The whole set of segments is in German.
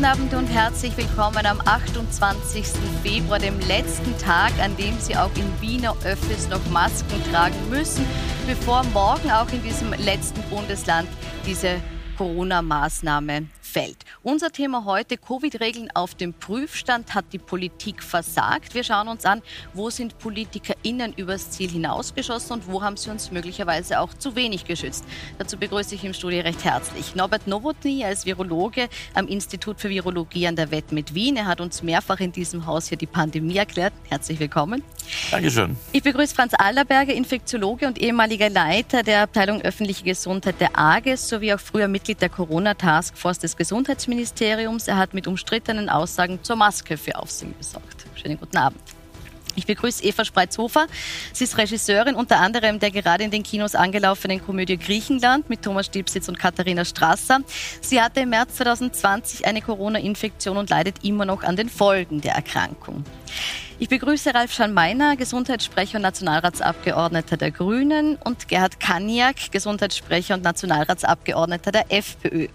guten Abend und herzlich willkommen am 28. Februar, dem letzten Tag, an dem Sie auch in Wiener Öffis noch Masken tragen müssen, bevor morgen auch in diesem letzten Bundesland diese Corona-Maßnahme fällt. Unser Thema heute, Covid-Regeln auf dem Prüfstand, hat die Politik versagt. Wir schauen uns an, wo sind PolitikerInnen übers Ziel hinausgeschossen und wo haben sie uns möglicherweise auch zu wenig geschützt. Dazu begrüße ich im Studio recht herzlich Norbert Nowotny als Virologe am Institut für Virologie an der WET mit Wien. Er hat uns mehrfach in diesem Haus hier die Pandemie erklärt. Herzlich willkommen. Dankeschön. Ich begrüße Franz Allerberger, Infektiologe und ehemaliger Leiter der Abteilung Öffentliche Gesundheit der AGES sowie auch früher Mitglied der Corona-Taskforce des Gesundheitsministeriums. Er hat mit umstrittenen Aussagen zur Maske für Aufsehen gesorgt. Schönen guten Abend. Ich begrüße Eva Spreizhofer. Sie ist Regisseurin unter anderem der gerade in den Kinos angelaufenen Komödie Griechenland mit Thomas Stiebsitz und Katharina Strasser. Sie hatte im März 2020 eine Corona-Infektion und leidet immer noch an den Folgen der Erkrankung. Ich begrüße Ralf Schalmeiner, Gesundheitssprecher und Nationalratsabgeordneter der Grünen und Gerhard Kaniak, Gesundheitssprecher und Nationalratsabgeordneter der FPÖ.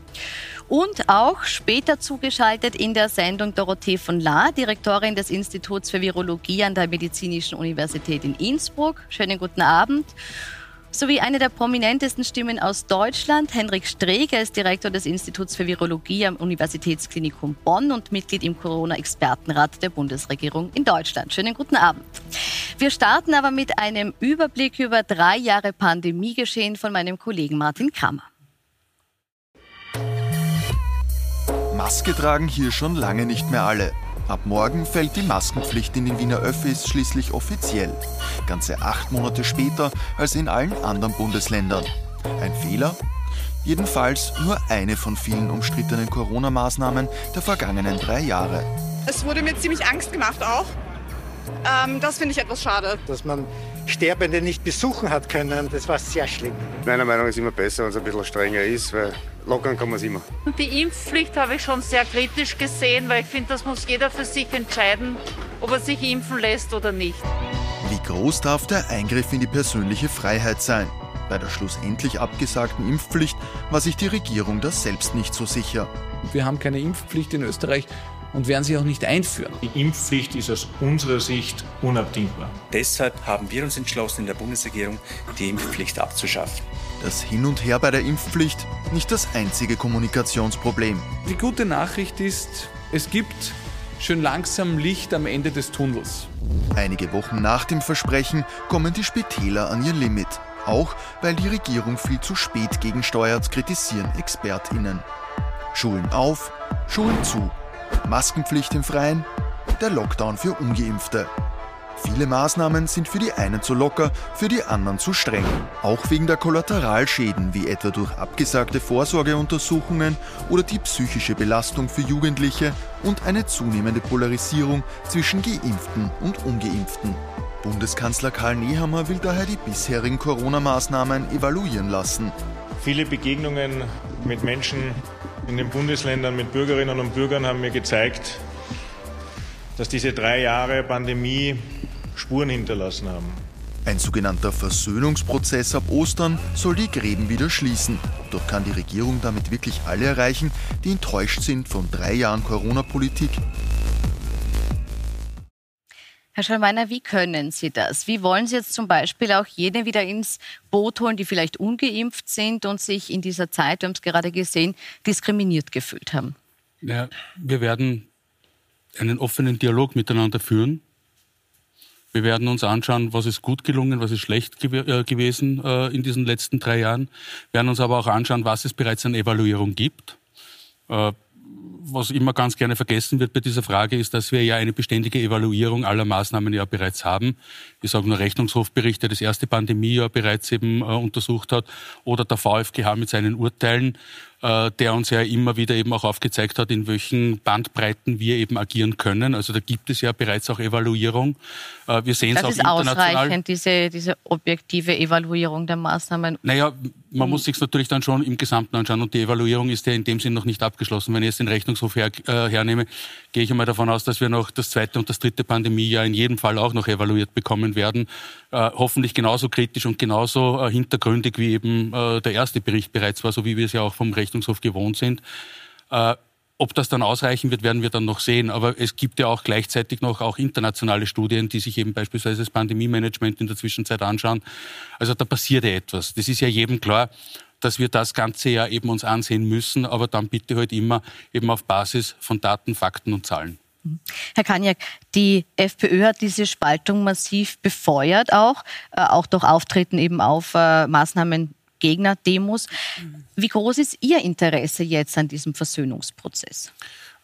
Und auch später zugeschaltet in der Sendung Dorothee von La, Direktorin des Instituts für Virologie an der Medizinischen Universität in Innsbruck. Schönen guten Abend sowie eine der prominentesten Stimmen aus Deutschland, Henrik Streeck. Er ist Direktor des Instituts für Virologie am Universitätsklinikum Bonn und Mitglied im Corona-Expertenrat der Bundesregierung in Deutschland. Schönen guten Abend. Wir starten aber mit einem Überblick über drei Jahre Pandemiegeschehen von meinem Kollegen Martin Kammer. Maske tragen hier schon lange nicht mehr alle. Ab morgen fällt die Maskenpflicht in den Wiener Öffis schließlich offiziell. Ganze acht Monate später als in allen anderen Bundesländern. Ein Fehler? Jedenfalls nur eine von vielen umstrittenen Corona-Maßnahmen der vergangenen drei Jahre. Es wurde mir ziemlich Angst gemacht auch. Ähm, das finde ich etwas schade. Dass man Sterbende nicht besuchen hat können, das war sehr schlimm. Meiner Meinung nach ist es immer besser, wenn es ein bisschen strenger ist, weil lockern kann man es immer. Die Impfpflicht habe ich schon sehr kritisch gesehen, weil ich finde, das muss jeder für sich entscheiden, ob er sich impfen lässt oder nicht. Wie groß darf der Eingriff in die persönliche Freiheit sein? Bei der schlussendlich abgesagten Impfpflicht war sich die Regierung da selbst nicht so sicher. Wir haben keine Impfpflicht in Österreich und werden sie auch nicht einführen. Die Impfpflicht ist aus unserer Sicht unabdingbar. Deshalb haben wir uns entschlossen, in der Bundesregierung die Impfpflicht abzuschaffen. Das Hin und Her bei der Impfpflicht nicht das einzige Kommunikationsproblem. Die gute Nachricht ist, es gibt schön langsam Licht am Ende des Tunnels. Einige Wochen nach dem Versprechen kommen die Spitäler an ihr Limit. Auch weil die Regierung viel zu spät gegensteuert, kritisieren ExpertInnen. Schulen auf, Schulen zu. Maskenpflicht im Freien, der Lockdown für ungeimpfte. Viele Maßnahmen sind für die einen zu locker, für die anderen zu streng. Auch wegen der Kollateralschäden, wie etwa durch abgesagte Vorsorgeuntersuchungen oder die psychische Belastung für Jugendliche und eine zunehmende Polarisierung zwischen Geimpften und Ungeimpften. Bundeskanzler Karl Nehammer will daher die bisherigen Corona-Maßnahmen evaluieren lassen. Viele Begegnungen mit Menschen in den Bundesländern, mit Bürgerinnen und Bürgern haben mir gezeigt, dass diese drei Jahre Pandemie Spuren hinterlassen haben. Ein sogenannter Versöhnungsprozess ab Ostern soll die Gräben wieder schließen. Doch kann die Regierung damit wirklich alle erreichen, die enttäuscht sind von drei Jahren Corona-Politik? Herr Schallmeiner, wie können Sie das? Wie wollen Sie jetzt zum Beispiel auch jene wieder ins Boot holen, die vielleicht ungeimpft sind und sich in dieser Zeit, wir haben es gerade gesehen, diskriminiert gefühlt haben? Ja, wir werden einen offenen Dialog miteinander führen. Wir werden uns anschauen, was ist gut gelungen, was ist schlecht gew äh, gewesen äh, in diesen letzten drei Jahren. Wir werden uns aber auch anschauen, was es bereits an Evaluierung gibt. Äh, was immer ganz gerne vergessen wird bei dieser Frage, ist, dass wir ja eine beständige Evaluierung aller Maßnahmen ja bereits haben. Ich sage nur Rechnungshofbericht, der das erste Pandemiejahr bereits eben äh, untersucht hat, oder der VfGH mit seinen Urteilen. Äh, der uns ja immer wieder eben auch aufgezeigt hat, in welchen Bandbreiten wir eben agieren können. Also da gibt es ja bereits auch Evaluierung. Äh, wir sehen es auch international. Das ist ausreichend, diese, diese objektive Evaluierung der Maßnahmen. Naja, man muss sich natürlich dann schon im Gesamten anschauen und die Evaluierung ist ja in dem Sinn noch nicht abgeschlossen. Wenn ich jetzt den Rechnungshof her, äh, hernehme, gehe ich einmal davon aus, dass wir noch das zweite und das dritte Pandemiejahr in jedem Fall auch noch evaluiert bekommen werden. Äh, hoffentlich genauso kritisch und genauso äh, hintergründig wie eben äh, der erste Bericht bereits war, so wie wir es ja auch vom Rechnungshof gewohnt sind. Äh, Ob das dann ausreichen wird, werden wir dann noch sehen. Aber es gibt ja auch gleichzeitig noch auch internationale Studien, die sich eben beispielsweise das Pandemie-Management in der Zwischenzeit anschauen. Also da passiert ja etwas. Das ist ja jedem klar, dass wir das Ganze ja eben uns ansehen müssen, aber dann bitte halt immer eben auf Basis von Daten, Fakten und Zahlen. Herr Kaniak, die FPÖ hat diese Spaltung massiv befeuert auch, äh, auch durch Auftreten eben auf äh, Maßnahmen Gegner-Demos. Wie groß ist Ihr Interesse jetzt an diesem Versöhnungsprozess?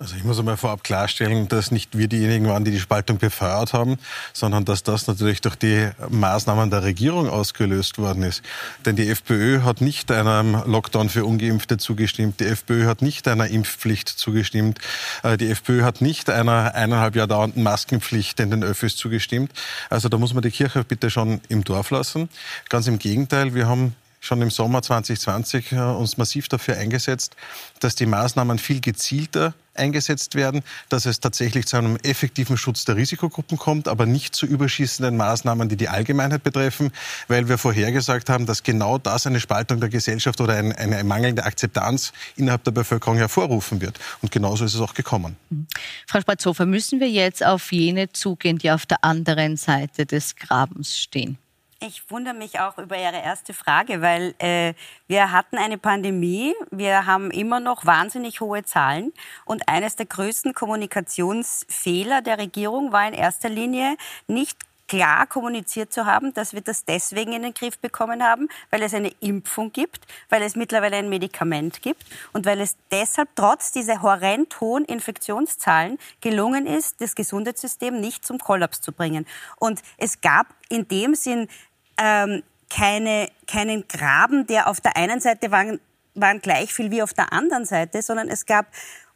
Also ich muss einmal vorab klarstellen, dass nicht wir diejenigen waren, die die Spaltung befeuert haben, sondern dass das natürlich durch die Maßnahmen der Regierung ausgelöst worden ist. Denn die FPÖ hat nicht einem Lockdown für Ungeimpfte zugestimmt, die FPÖ hat nicht einer Impfpflicht zugestimmt, äh, die FPÖ hat nicht einer eineinhalb Jahr dauernden Maskenpflicht in den Öffis zugestimmt. Also da muss man die Kirche bitte schon im Dorf lassen. Ganz im Gegenteil, wir haben schon im Sommer 2020 äh, uns massiv dafür eingesetzt, dass die Maßnahmen viel gezielter eingesetzt werden, dass es tatsächlich zu einem effektiven Schutz der Risikogruppen kommt, aber nicht zu überschießenden Maßnahmen, die die Allgemeinheit betreffen, weil wir vorhergesagt haben, dass genau das eine Spaltung der Gesellschaft oder eine, eine mangelnde Akzeptanz innerhalb der Bevölkerung hervorrufen wird. Und genauso ist es auch gekommen. Mhm. Frau Spatzhofer, müssen wir jetzt auf jene zugehen, die auf der anderen Seite des Grabens stehen? Ich wundere mich auch über Ihre erste Frage, weil äh, wir hatten eine Pandemie, wir haben immer noch wahnsinnig hohe Zahlen und eines der größten Kommunikationsfehler der Regierung war in erster Linie nicht klar kommuniziert zu haben, dass wir das deswegen in den Griff bekommen haben, weil es eine Impfung gibt, weil es mittlerweile ein Medikament gibt und weil es deshalb trotz dieser horrend hohen Infektionszahlen gelungen ist, das Gesundheitssystem nicht zum Kollaps zu bringen. Und es gab in dem Sinn ähm, keine, keinen Graben, der auf der einen Seite waren, waren gleich viel wie auf der anderen Seite, sondern es gab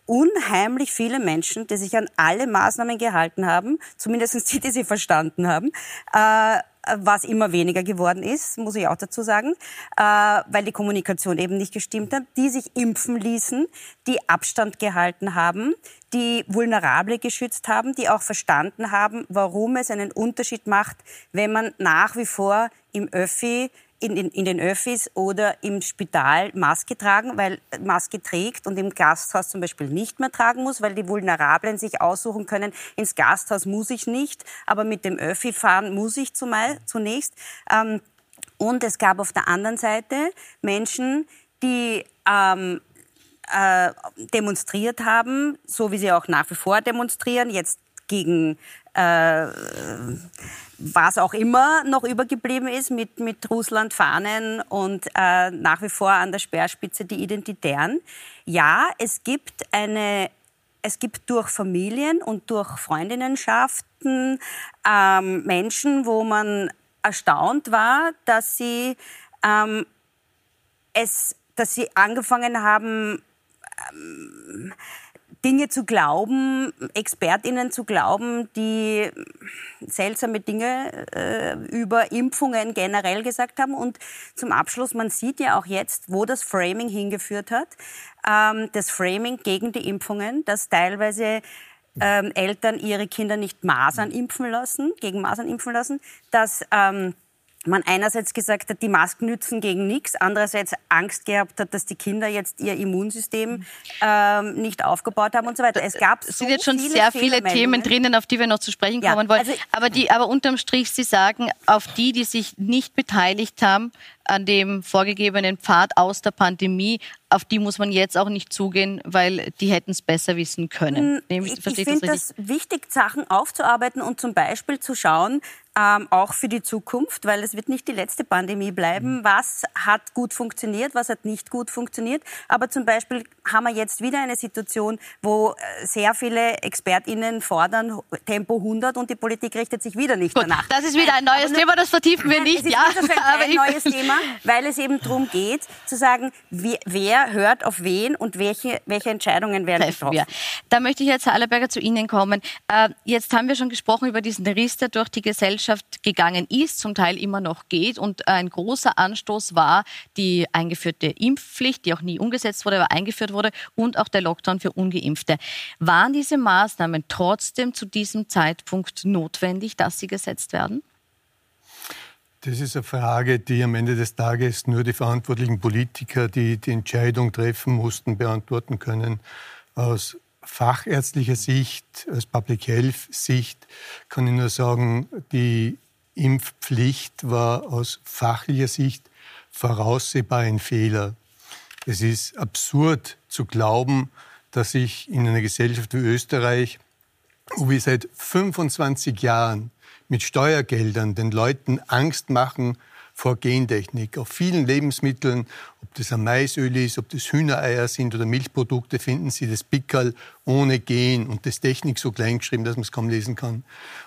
unheimlich viele Menschen, die sich an alle Maßnahmen gehalten haben, zumindest die, die sie verstanden haben, äh, was immer weniger geworden ist, muss ich auch dazu sagen, äh, weil die Kommunikation eben nicht gestimmt hat, die sich impfen ließen, die Abstand gehalten haben, die Vulnerable geschützt haben, die auch verstanden haben, warum es einen Unterschied macht, wenn man nach wie vor im Öffi in, in, in, den Öffis oder im Spital Maske tragen, weil Maske trägt und im Gasthaus zum Beispiel nicht mehr tragen muss, weil die Vulnerablen sich aussuchen können, ins Gasthaus muss ich nicht, aber mit dem Öffi fahren muss ich zumal, zunächst. Ähm, und es gab auf der anderen Seite Menschen, die ähm, äh, demonstriert haben, so wie sie auch nach wie vor demonstrieren, jetzt gegen äh, was auch immer noch übergeblieben ist mit, mit Russland Fahnen und äh, nach wie vor an der Speerspitze die Identitären. Ja, es gibt eine es gibt durch Familien und durch Freundinnenschaften ähm, Menschen, wo man erstaunt war, dass sie ähm, es, dass sie angefangen haben, ähm, Dinge zu glauben, Expertinnen zu glauben, die seltsame Dinge äh, über Impfungen generell gesagt haben. Und zum Abschluss, man sieht ja auch jetzt, wo das Framing hingeführt hat. Ähm, das Framing gegen die Impfungen, dass teilweise ähm, Eltern ihre Kinder nicht Masern impfen lassen, gegen Masern impfen lassen, dass ähm, man einerseits gesagt hat, die Masken nützen gegen nichts, andererseits Angst gehabt hat, dass die Kinder jetzt ihr Immunsystem ähm, nicht aufgebaut haben und so weiter. Es gab es sind so jetzt schon viele sehr viele Themen drinnen, auf die wir noch zu sprechen ja, kommen wollen. Also, aber, die, aber unterm Strich, Sie sagen, auf die, die sich nicht beteiligt haben, an dem vorgegebenen Pfad aus der Pandemie, auf die muss man jetzt auch nicht zugehen, weil die hätten es besser wissen können. Hm, ich, ich finde das wichtig, Sachen aufzuarbeiten und zum Beispiel zu schauen, ähm, auch für die Zukunft, weil es wird nicht die letzte Pandemie bleiben. Mhm. Was hat gut funktioniert, was hat nicht gut funktioniert? Aber zum Beispiel haben wir jetzt wieder eine Situation, wo äh, sehr viele ExpertInnen fordern Tempo 100 und die Politik richtet sich wieder nicht gut, danach. Das ist wieder ein neues Thema, das vertiefen wir nicht. Es ist ja, ein neues Thema, weil es eben darum geht, zu sagen, wer, wer hört auf wen und welche, welche Entscheidungen werden getroffen. Wir. Da möchte ich jetzt, Herr Allerberger, zu Ihnen kommen. Äh, jetzt haben wir schon gesprochen über diesen Riss, der durch die Gesellschaft Gesellschaft gegangen ist, zum Teil immer noch geht. Und ein großer Anstoß war die eingeführte Impfpflicht, die auch nie umgesetzt wurde, aber eingeführt wurde, und auch der Lockdown für Ungeimpfte. Waren diese Maßnahmen trotzdem zu diesem Zeitpunkt notwendig, dass sie gesetzt werden? Das ist eine Frage, die am Ende des Tages nur die verantwortlichen Politiker, die die Entscheidung treffen mussten, beantworten können. Aus fachärztlicher Sicht, aus Public Health Sicht kann ich nur sagen, die Impfpflicht war aus fachlicher Sicht voraussehbar ein Fehler. Es ist absurd zu glauben, dass sich in einer Gesellschaft wie Österreich, wo wir seit 25 Jahren mit Steuergeldern den Leuten Angst machen vor Gentechnik. Auf vielen Lebensmitteln, ob das ein Maisöl ist, ob das Hühnereier sind oder Milchprodukte, finden Sie das Pickerl ohne Gen und das Technik so klein geschrieben, dass man es kaum lesen kann.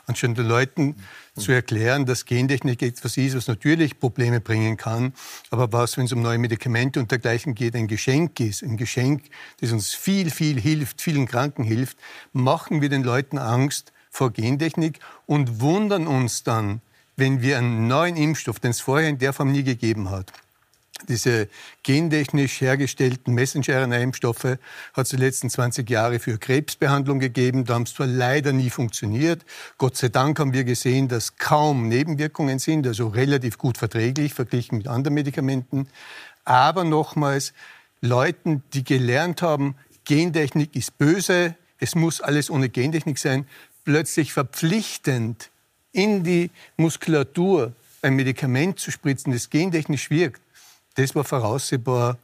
Anstatt den Leuten zu erklären, dass Gentechnik etwas ist, was natürlich Probleme bringen kann, aber was, wenn es um neue Medikamente und dergleichen geht, ein Geschenk ist, ein Geschenk, das uns viel, viel hilft, vielen Kranken hilft, machen wir den Leuten Angst vor Gentechnik und wundern uns dann, wenn wir einen neuen Impfstoff, den es vorher in der Form nie gegeben hat, diese gentechnisch hergestellten Messenger-RNA-Impfstoffe hat es die letzten 20 Jahre für Krebsbehandlung gegeben. Da haben es zwar leider nie funktioniert. Gott sei Dank haben wir gesehen, dass kaum Nebenwirkungen sind, also relativ gut verträglich verglichen mit anderen Medikamenten. Aber nochmals, Leuten, die gelernt haben, Gentechnik ist böse, es muss alles ohne Gentechnik sein, plötzlich verpflichtend in die Muskulatur ein Medikament zu spritzen, das gentechnisch wirkt, das war voraussehbar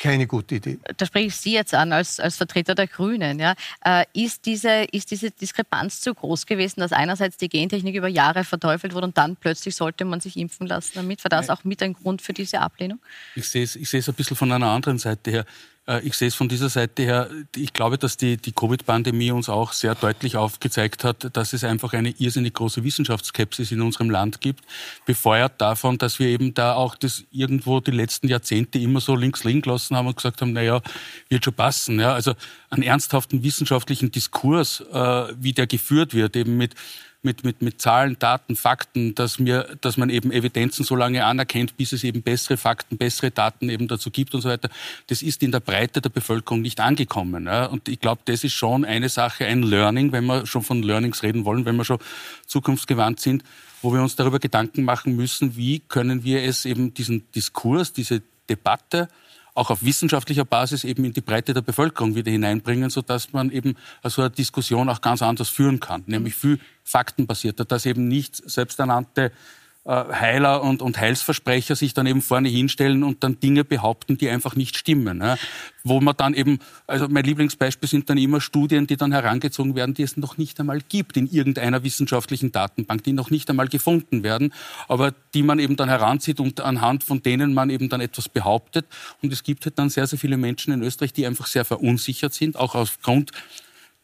keine gute Idee. Da spreche ich Sie jetzt an als, als Vertreter der Grünen. Ja. Äh, ist, diese, ist diese Diskrepanz zu groß gewesen, dass einerseits die Gentechnik über Jahre verteufelt wurde und dann plötzlich sollte man sich impfen lassen damit? War das auch mit ein Grund für diese Ablehnung? Ich sehe es, ich sehe es ein bisschen von einer anderen Seite her. Äh, ich sehe es von dieser Seite her. Ich glaube, dass die, die Covid-Pandemie uns auch sehr deutlich aufgezeigt hat, dass es einfach eine irrsinnig große Wissenschaftsskepsis in unserem Land gibt, befeuert davon, dass wir eben da auch das irgendwo die letzten Jahrzehnte immer so links liegen gelassen haben und gesagt haben, naja, wird schon passen. Ja, also einen ernsthaften wissenschaftlichen Diskurs, äh, wie der geführt wird, eben mit mit, mit, mit Zahlen, Daten, Fakten, dass, mir, dass man eben Evidenzen so lange anerkennt, bis es eben bessere Fakten, bessere Daten eben dazu gibt und so weiter. Das ist in der Breite der Bevölkerung nicht angekommen. Ja? Und ich glaube, das ist schon eine Sache, ein Learning, wenn wir schon von Learnings reden wollen, wenn wir schon zukunftsgewandt sind, wo wir uns darüber Gedanken machen müssen, wie können wir es eben diesen Diskurs, diese Debatte auch auf wissenschaftlicher Basis eben in die Breite der Bevölkerung wieder hineinbringen, sodass man eben so eine Diskussion auch ganz anders führen kann, nämlich viel faktenbasierter, dass eben nicht selbsternannte Heiler und, und Heilsversprecher sich dann eben vorne hinstellen und dann Dinge behaupten, die einfach nicht stimmen. Ja. Wo man dann eben, also mein Lieblingsbeispiel sind dann immer Studien, die dann herangezogen werden, die es noch nicht einmal gibt in irgendeiner wissenschaftlichen Datenbank, die noch nicht einmal gefunden werden, aber die man eben dann heranzieht und anhand von denen man eben dann etwas behauptet. Und es gibt halt dann sehr, sehr viele Menschen in Österreich, die einfach sehr verunsichert sind, auch aufgrund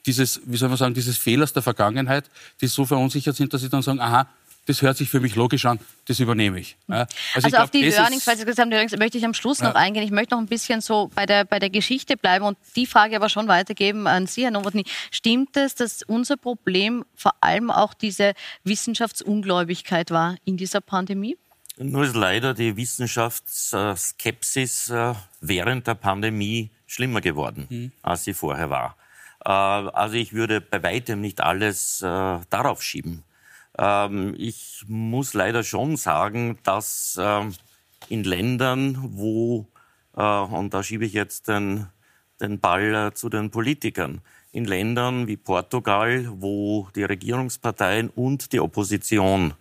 dieses, wie soll man sagen, dieses Fehlers der Vergangenheit, die so verunsichert sind, dass sie dann sagen, aha, das hört sich für mich logisch an, das übernehme ich. Ja. Also, also ich auf glaub, die Learnings, weil Sie gesagt haben, Learnings, möchte ich am Schluss ja. noch eingehen. Ich möchte noch ein bisschen so bei der, bei der Geschichte bleiben und die Frage aber schon weitergeben an Sie, Herr Nowotny. Stimmt es, dass unser Problem vor allem auch diese Wissenschaftsungläubigkeit war in dieser Pandemie? Nur ist leider die Wissenschaftsskepsis äh, während der Pandemie schlimmer geworden, mhm. als sie vorher war. Äh, also ich würde bei weitem nicht alles äh, darauf schieben. Ähm, ich muss leider schon sagen, dass ähm, in Ländern, wo, äh, und da schiebe ich jetzt den, den Ball äh, zu den Politikern, in Ländern wie Portugal, wo die Regierungsparteien und die Opposition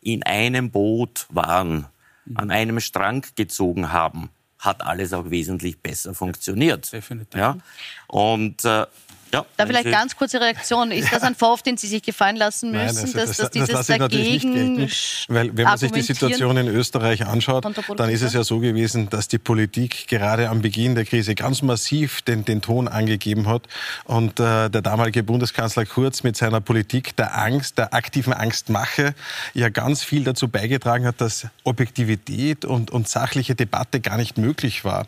in einem Boot waren, mhm. an einem Strang gezogen haben, hat alles auch wesentlich besser funktioniert. Definitiv. Ja? Und äh, ja, da vielleicht ganz kurze Reaktion. Ist das ein Vorwurf, den Sie sich gefallen lassen müssen, Nein, also dass, dass dieses das dagegen nicht Weil wenn man sich die Situation in Österreich anschaut, dann ist es ja so gewesen, dass die Politik gerade am Beginn der Krise ganz massiv den, den Ton angegeben hat und äh, der damalige Bundeskanzler Kurz mit seiner Politik der Angst, der aktiven Angstmache ja ganz viel dazu beigetragen hat, dass Objektivität und, und sachliche Debatte gar nicht möglich war.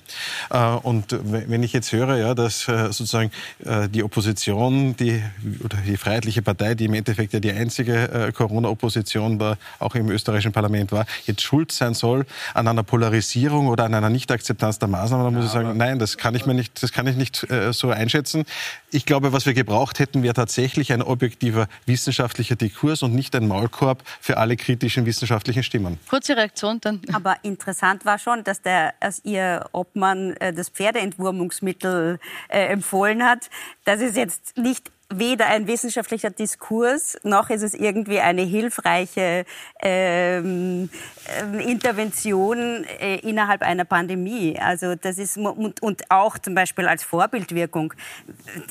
Äh, und wenn ich jetzt höre, ja, dass äh, sozusagen äh, die Opposition, die, oder die Freiheitliche Partei, die im Endeffekt ja die einzige äh, Corona-Opposition war, auch im österreichischen Parlament war, jetzt schuld sein soll an einer Polarisierung oder an einer Nichtakzeptanz der Maßnahmen, dann muss ja, ich sagen, nein, das kann ich mir nicht, das kann ich nicht äh, so einschätzen. Ich glaube, was wir gebraucht hätten, wäre tatsächlich ein objektiver wissenschaftlicher Diskurs und nicht ein Maulkorb für alle kritischen wissenschaftlichen Stimmen. Kurze Reaktion dann. Aber interessant war schon, dass der, als ihr Obmann äh, das Pferdeentwurmungsmittel äh, empfohlen hat. Das ist jetzt nicht weder ein wissenschaftlicher Diskurs, noch ist es irgendwie eine hilfreiche ähm, ähm, Intervention äh, innerhalb einer Pandemie. Also das ist und, und, auch zum Beispiel als Vorbildwirkung.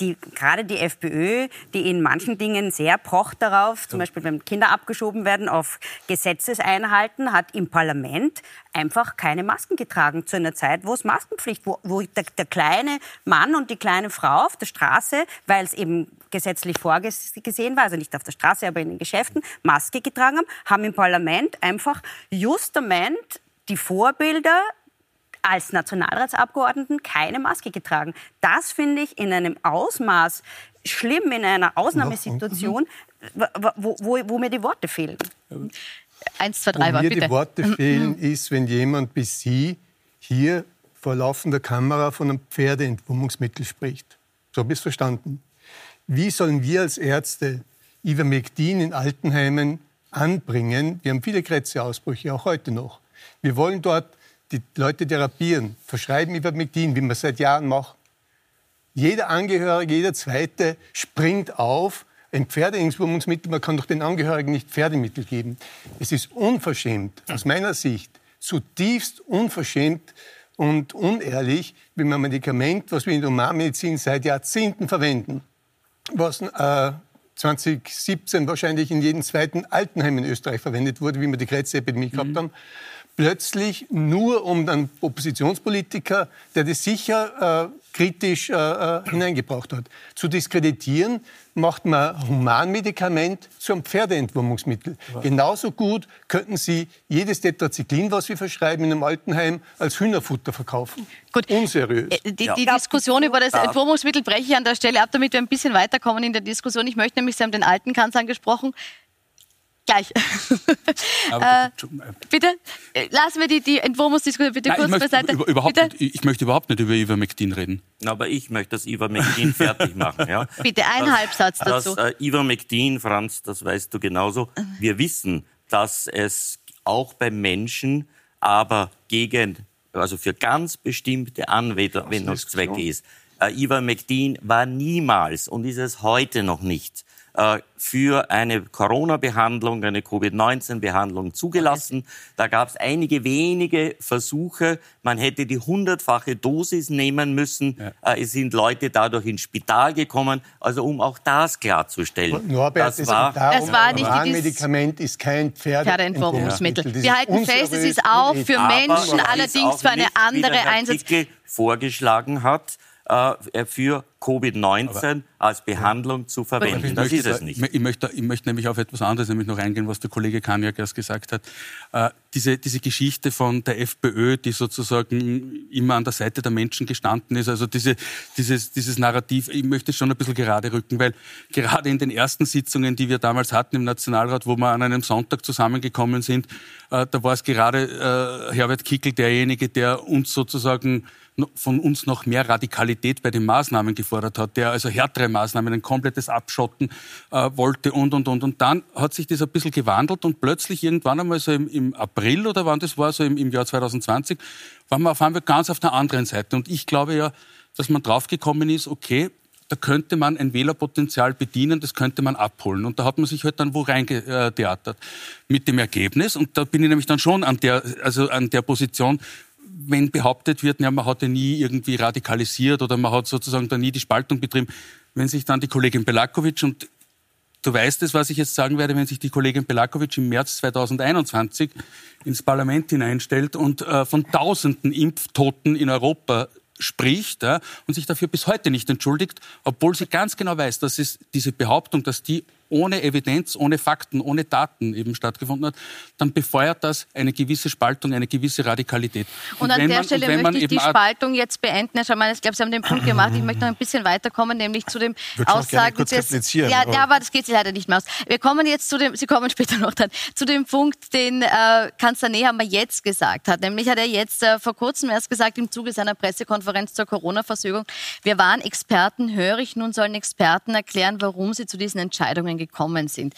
Die, gerade die FPÖ, die in manchen Dingen sehr pocht darauf, zum Beispiel wenn Kinder abgeschoben werden, auf Gesetzeseinhalten, hat im Parlament einfach keine Masken getragen zu einer Zeit, wo es Maskenpflicht, wo, wo der, der kleine Mann und die kleine Frau auf der Straße, weil es eben gesetzlich vorgesehen war, also nicht auf der Straße, aber in den Geschäften, Maske getragen haben, haben im Parlament einfach justament die Vorbilder als Nationalratsabgeordneten keine Maske getragen. Das finde ich in einem Ausmaß schlimm, in einer Ausnahmesituation, wo, wo, wo mir die Worte fehlen. Eins, zwei, drei, Wo mir bitte. die Worte fehlen, ist, wenn jemand wie Sie hier vor laufender Kamera von einem Pferdeentwurmungsmittel spricht. So habe ich es verstanden. Wie sollen wir als Ärzte Ivermectin in Altenheimen anbringen? Wir haben viele Krebsausbrüche, auch heute noch. Wir wollen dort die Leute therapieren, verschreiben Ivermectin, wie wir seit Jahren machen. Jeder Angehörige, jeder Zweite springt auf, ein Pferdeentwurmungsmittel, man kann doch den Angehörigen nicht Pferdemittel geben. Es ist unverschämt, aus meiner Sicht, zutiefst unverschämt und unehrlich, wenn man Medikament, was wir in der Humanmedizin seit Jahrzehnten verwenden, was äh, 2017 wahrscheinlich in jedem zweiten Altenheim in Österreich verwendet wurde, wie wir die Krebsepidemie gehabt Mhm. haben, plötzlich nur um einen Oppositionspolitiker, der das sicher äh, kritisch äh, äh, hineingebracht hat, zu diskreditieren, macht man Humanmedikament zu einem Pferdeentwurmungsmittel. Genauso gut könnten Sie jedes Tetrazyklin, was wir verschreiben in einem Altenheim, als Hühnerfutter verkaufen. Gut. Unseriös. Äh, Die, die Diskussion über das Entwurmungsmittel breche ich an der Stelle ab, damit wir ein bisschen weiterkommen in der Diskussion. Ich möchte nämlich, Sie haben den alten Kanzler angesprochen. Gleich. Aber- äh, bitte, äh, lassen wir die, die Entwurmungsdiskussion bitte Nein, ich, kurz möchte beiseite. über, überhaupt bitte? nicht, ich möchte überhaupt nicht über Ivermectin reden. Aber ich möchte das Ivermectin fertig machen. Ja? Bitte, ein Halbsatz dazu. Das äh, Ivermectin, Franz, das weißt du genauso. Wir wissen, dass es auch bei Menschen, aber gegen, also für ganz bestimmte Anwendungszwecke ist. Äh, Ivermectin war niemals und ist es heute noch nicht für eine Corona-Behandlung, eine Covid-19-Behandlung zugelassen. Da gab es einige wenige Versuche. Man hätte die hundertfache Dosis nehmen müssen. Äh, Es sind Leute dadurch ins Spital gekommen. Also um auch das klarzustellen. Norbert, das es war, darum, Das war nicht ein Medikament ist kein Pferdeentwurmungsmittel. Pferdeentwurmungsmittel. Wir halten fest, es ist auch für Menschen, es allerdings für eine andere der Einsatz. Artikel vorgeschlagen hat, äh, für Covid-19 als Behandlung zu verwenden. Das möchte ist es nicht. Ich möchte, ich möchte nämlich auf etwas anderes nämlich noch eingehen, was der Kollege Kaniak erst gesagt hat. Äh, diese, diese Geschichte von der FPÖ, die sozusagen immer an der Seite der Menschen gestanden ist, also diese, dieses, dieses Narrativ, ich möchte es schon ein bisschen gerade rücken, weil gerade in den ersten Sitzungen, die wir damals hatten im Nationalrat, wo wir an einem Sonntag zusammengekommen sind, äh, da war es gerade äh, Herbert Kickel derjenige, der uns sozusagen von uns noch mehr Radikalität bei den Maßnahmen gefordert hat, der also härtere Maßnahmen, ein komplettes Abschotten äh, wollte und, und, und. Und dann hat sich das ein bisschen gewandelt und plötzlich irgendwann einmal so im, im April oder wann das war, so im, im Jahr 2020, waren wir auf einmal ganz auf der anderen Seite. Und ich glaube ja, dass man draufgekommen ist, okay, da könnte man ein Wählerpotenzial bedienen, das könnte man abholen. Und da hat man sich halt dann wo reingetheatert. Mit dem Ergebnis, und da bin ich nämlich dann schon an der, also an der Position, wenn behauptet wird, ja, man hat ja nie irgendwie radikalisiert oder man hat sozusagen da nie die Spaltung betrieben, wenn sich dann die Kollegin Belakovic und du weißt es, was ich jetzt sagen werde, wenn sich die Kollegin Belakovic im März 2021 ins Parlament hineinstellt und äh, von tausenden Impftoten in Europa spricht ja, und sich dafür bis heute nicht entschuldigt, obwohl sie ganz genau weiß, dass es diese Behauptung, dass die ohne Evidenz, ohne Fakten, ohne Daten eben stattgefunden hat, dann befeuert das eine gewisse Spaltung, eine gewisse Radikalität. Und, und an der man, Stelle möchte ich die Spaltung jetzt beenden. Herr Schamann, ich glaube, Sie haben den Punkt gemacht. Ich möchte noch ein bisschen weiterkommen, nämlich zu dem Aussagen des... Ja, ja, aber das geht sich leider nicht mehr aus. Wir kommen jetzt zu dem, Sie kommen später noch dann, zu dem Punkt, den äh, Kanzler Nehammer jetzt gesagt hat. Nämlich hat er jetzt äh, vor kurzem erst gesagt, im Zuge seiner Pressekonferenz zur Corona-Versögung, wir waren Experten, höre ich, nun sollen Experten erklären, warum sie zu diesen Entscheidungen gekommen sind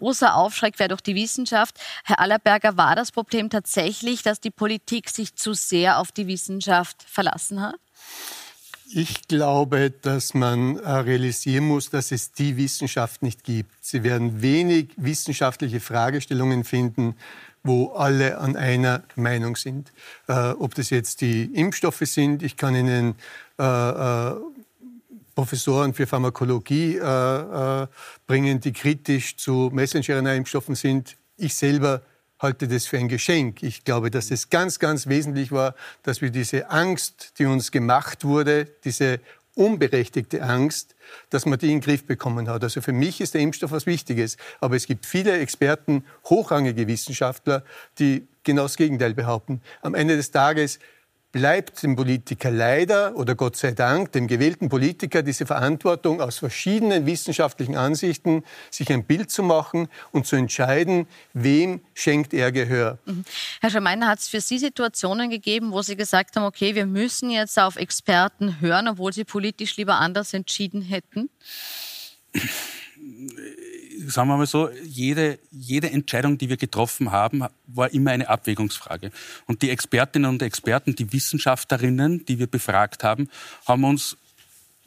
großer Aufschreck wäre durch die Wissenschaft. Herr Allerberger, war das Problem tatsächlich, dass die Politik sich zu sehr auf die Wissenschaft verlassen hat? Ich glaube, dass man äh, realisieren muss, dass es die Wissenschaft nicht gibt. Sie werden wenig wissenschaftliche Fragestellungen finden, wo alle an einer Meinung sind. Äh, ob das jetzt die Impfstoffe sind, ich kann Ihnen äh, äh, Professoren für Pharmakologie äh, äh, bringen, die kritisch zu Messenger-RNA-Impfstoffen sind. Ich selber halte das für ein Geschenk. Ich glaube, dass es ganz, ganz wesentlich war, dass wir diese Angst, die uns gemacht wurde, diese unberechtigte Angst, dass man die in den Griff bekommen hat. Also für mich ist der Impfstoff was Wichtiges. Aber es gibt viele Experten, hochrangige Wissenschaftler, die genau das Gegenteil behaupten. Am Ende des Tages bleibt dem Politiker leider oder Gott sei Dank, dem gewählten Politiker diese Verantwortung aus verschiedenen wissenschaftlichen Ansichten, sich ein Bild zu machen und zu entscheiden, wem schenkt er Gehör. Mhm. Herr Schameiner, hat es für Sie Situationen gegeben, wo Sie gesagt haben, okay, wir müssen jetzt auf Experten hören, obwohl Sie politisch lieber anders entschieden hätten? Sagen wir mal so, jede, jede Entscheidung, die wir getroffen haben, war immer eine Abwägungsfrage. Und die Expertinnen und Experten, die Wissenschaftlerinnen, die wir befragt haben, haben uns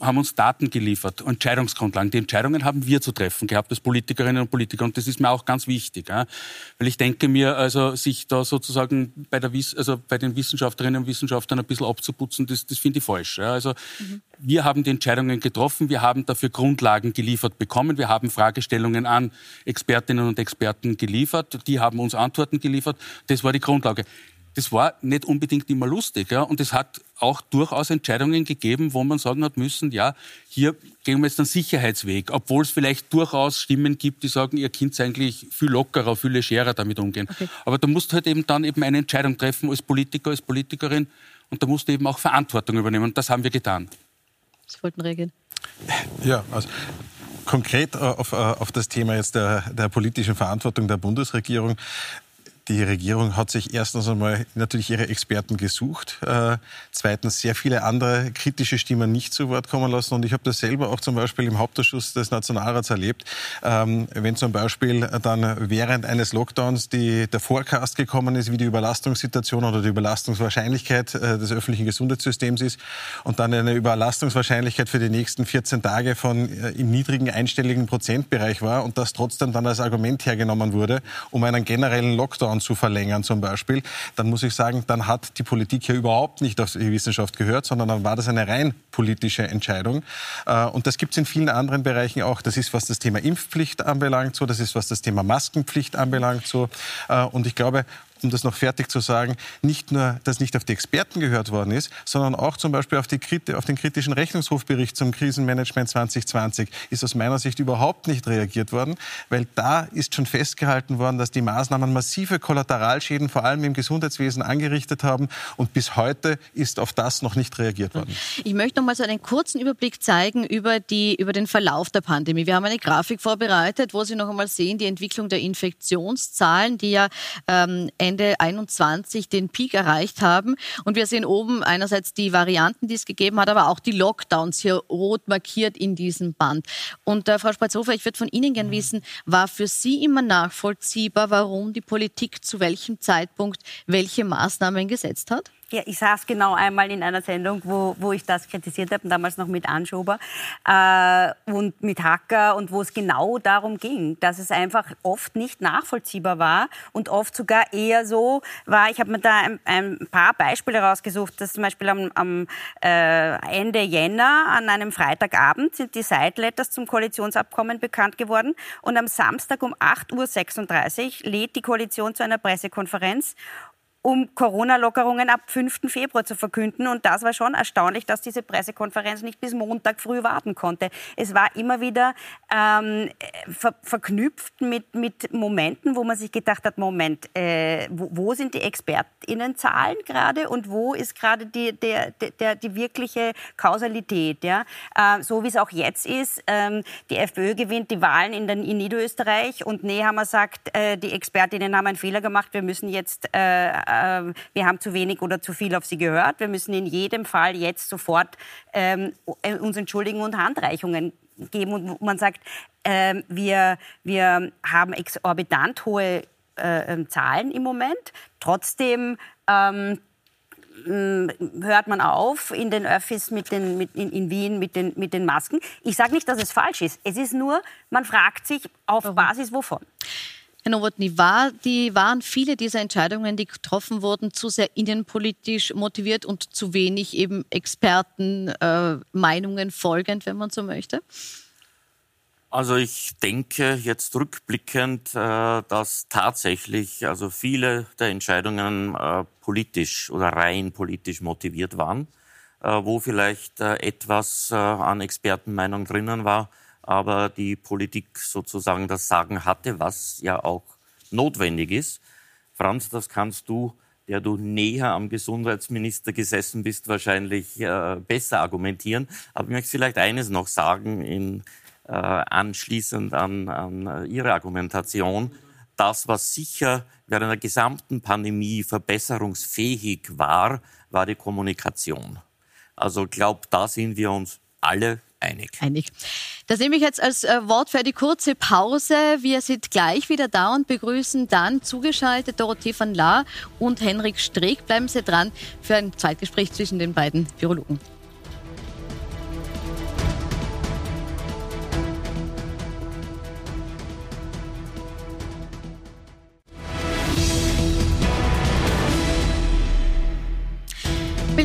haben uns Daten geliefert, Entscheidungsgrundlagen. Die Entscheidungen haben wir zu treffen gehabt als Politikerinnen und Politiker. Und das ist mir auch ganz wichtig. Ja? Weil ich denke mir, also sich da sozusagen bei, der, also bei den Wissenschaftlerinnen und Wissenschaftlern ein bisschen abzuputzen, das, das finde ich falsch. Ja? Also mhm. wir haben die Entscheidungen getroffen, wir haben dafür Grundlagen geliefert bekommen, wir haben Fragestellungen an Expertinnen und Experten geliefert, die haben uns Antworten geliefert. Das war die Grundlage das war nicht unbedingt immer lustig. Ja? Und es hat auch durchaus Entscheidungen gegeben, wo man sagen hat müssen, ja, hier gehen wir jetzt einen Sicherheitsweg, obwohl es vielleicht durchaus Stimmen gibt, die sagen, ihr Kind eigentlich viel lockerer, viel legerer damit umgehen. Okay. Aber da musst du halt eben dann eben eine Entscheidung treffen als Politiker, als Politikerin und da musst du eben auch Verantwortung übernehmen und das haben wir getan. Sie wollten reagieren. Ja, also konkret auf, auf das Thema jetzt der, der politischen Verantwortung der Bundesregierung. Die Regierung hat sich erstens einmal natürlich ihre Experten gesucht, äh, zweitens sehr viele andere kritische Stimmen nicht zu Wort kommen lassen. Und ich habe das selber auch zum Beispiel im Hauptausschuss des Nationalrats erlebt, ähm, wenn zum Beispiel dann während eines Lockdowns die, der Forecast gekommen ist, wie die Überlastungssituation oder die Überlastungswahrscheinlichkeit äh, des öffentlichen Gesundheitssystems ist und dann eine Überlastungswahrscheinlichkeit für die nächsten 14 Tage von äh, im niedrigen einstelligen Prozentbereich war und das trotzdem dann als Argument hergenommen wurde, um einen generellen Lockdown Lockdown zu verlängern zum Beispiel, dann muss ich sagen, dann hat die Politik ja überhaupt nicht auf die Wissenschaft gehört, sondern dann war das eine rein politische Entscheidung. Äh, und das gibt es in vielen anderen Bereichen auch. Das ist, was das Thema Impfpflicht anbelangt, so. Das ist, was das Thema Maskenpflicht anbelangt, so. Äh, und ich glaube, um das noch fertig zu sagen, nicht nur, dass nicht auf die Experten gehört worden ist, sondern auch zum Beispiel auf, die, auf den kritischen Rechnungshofbericht zum Krisenmanagement 2020 ist aus meiner Sicht überhaupt nicht reagiert worden, weil da ist schon festgehalten worden, dass die Maßnahmen massive Kollateralschäden vor allem im Gesundheitswesen angerichtet haben und bis heute ist auf das noch nicht reagiert worden. Ich möchte noch mal so einen kurzen Überblick zeigen über, die, über den Verlauf der Pandemie. Wir haben eine Grafik vorbereitet, wo Sie noch einmal sehen, die Entwicklung der Infektionszahlen, die ja ähm, Ende 21 den Peak erreicht haben. Und wir sehen oben einerseits die Varianten, die es gegeben hat, aber auch die Lockdowns hier rot markiert in diesem Band. Und äh, Frau Spatzhofer, ich würde von Ihnen gerne wissen, war für Sie immer nachvollziehbar, warum die Politik zu welchem Zeitpunkt welche Maßnahmen gesetzt hat? Ich saß genau einmal in einer Sendung, wo, wo ich das kritisiert habe, damals noch mit Anschober äh, und mit Hacker und wo es genau darum ging, dass es einfach oft nicht nachvollziehbar war und oft sogar eher so war. Ich habe mir da ein, ein, paar Beispiele rausgesucht, dass zum Beispiel am, am äh, Ende Jänner an einem Freitagabend sind die Side-Letters zum Koalitionsabkommen bekannt geworden und am Samstag um 8.36 Uhr lädt die Koalition zu einer Pressekonferenz um Corona-Lockerungen ab 5. Februar zu verkünden. Und das war schon erstaunlich, dass diese Pressekonferenz nicht bis Montag früh warten konnte. Es war immer wieder ähm, ver verknüpft mit, mit Momenten, wo man sich gedacht hat, Moment, äh, wo, wo, sind die ExpertInnenzahlen gerade und wo ist gerade die, der, der, die wirkliche Kausalität? Ja? Äh, so wie es auch jetzt ist, ähm, die FPÖ gewinnt die Wahlen in, den, in Niederösterreich und Nehammer sagt, äh, die Expertinnen haben einen Fehler gemacht, wir müssen jetzt, äh, äh, wir haben zu wenig oder zu viel auf sie gehört, wir müssen in jedem Fall jetzt sofort ähm, uns entschuldigen und Handreichungen geben und man sagt, äh, wir, wir haben exorbitant hohe äh, ähm, Zahlen im Moment. Trotzdem ähm, hört man auf in den Öffis mit den, mit in, in, Wien mit den, mit den Masken. Ich sage nicht, dass es falsch ist. Es ist nur, man fragt sich auf Basis wovon. Herr Nowotny, war die, waren viele dieser Entscheidungen, die getroffen wurden, zu sehr innenpolitisch motiviert und zu wenig eben Expertenmeinungen äh, folgend, wenn man so möchte? Also ich denke jetzt rückblickend, äh, dass tatsächlich also viele der Entscheidungen äh, politisch oder rein politisch motiviert waren, äh, wo vielleicht äh, etwas äh, an Expertenmeinung drinnen war, aber die Politik sozusagen das Sagen hatte, was ja auch notwendig ist. Franz, das kannst du, der du näher am Gesundheitsminister gesessen bist, wahrscheinlich äh, besser argumentieren. Aber ich möchte vielleicht eines noch sagen, in, äh, anschließend an, an Ihre Argumentation. Das, was sicher während der gesamten Pandemie verbesserungsfähig war, war die Kommunikation. Also ich glaube, da sind wir uns alle einig. Einig. Das nehme ich jetzt als äh, Wort für die kurze Pause. Wir sind gleich wieder da und begrüßen dann zugeschaltet Dorothee van Laar und Henrik Streeck. Bleiben Sie dran für ein Zweitgespräch zwischen den beiden Virologen.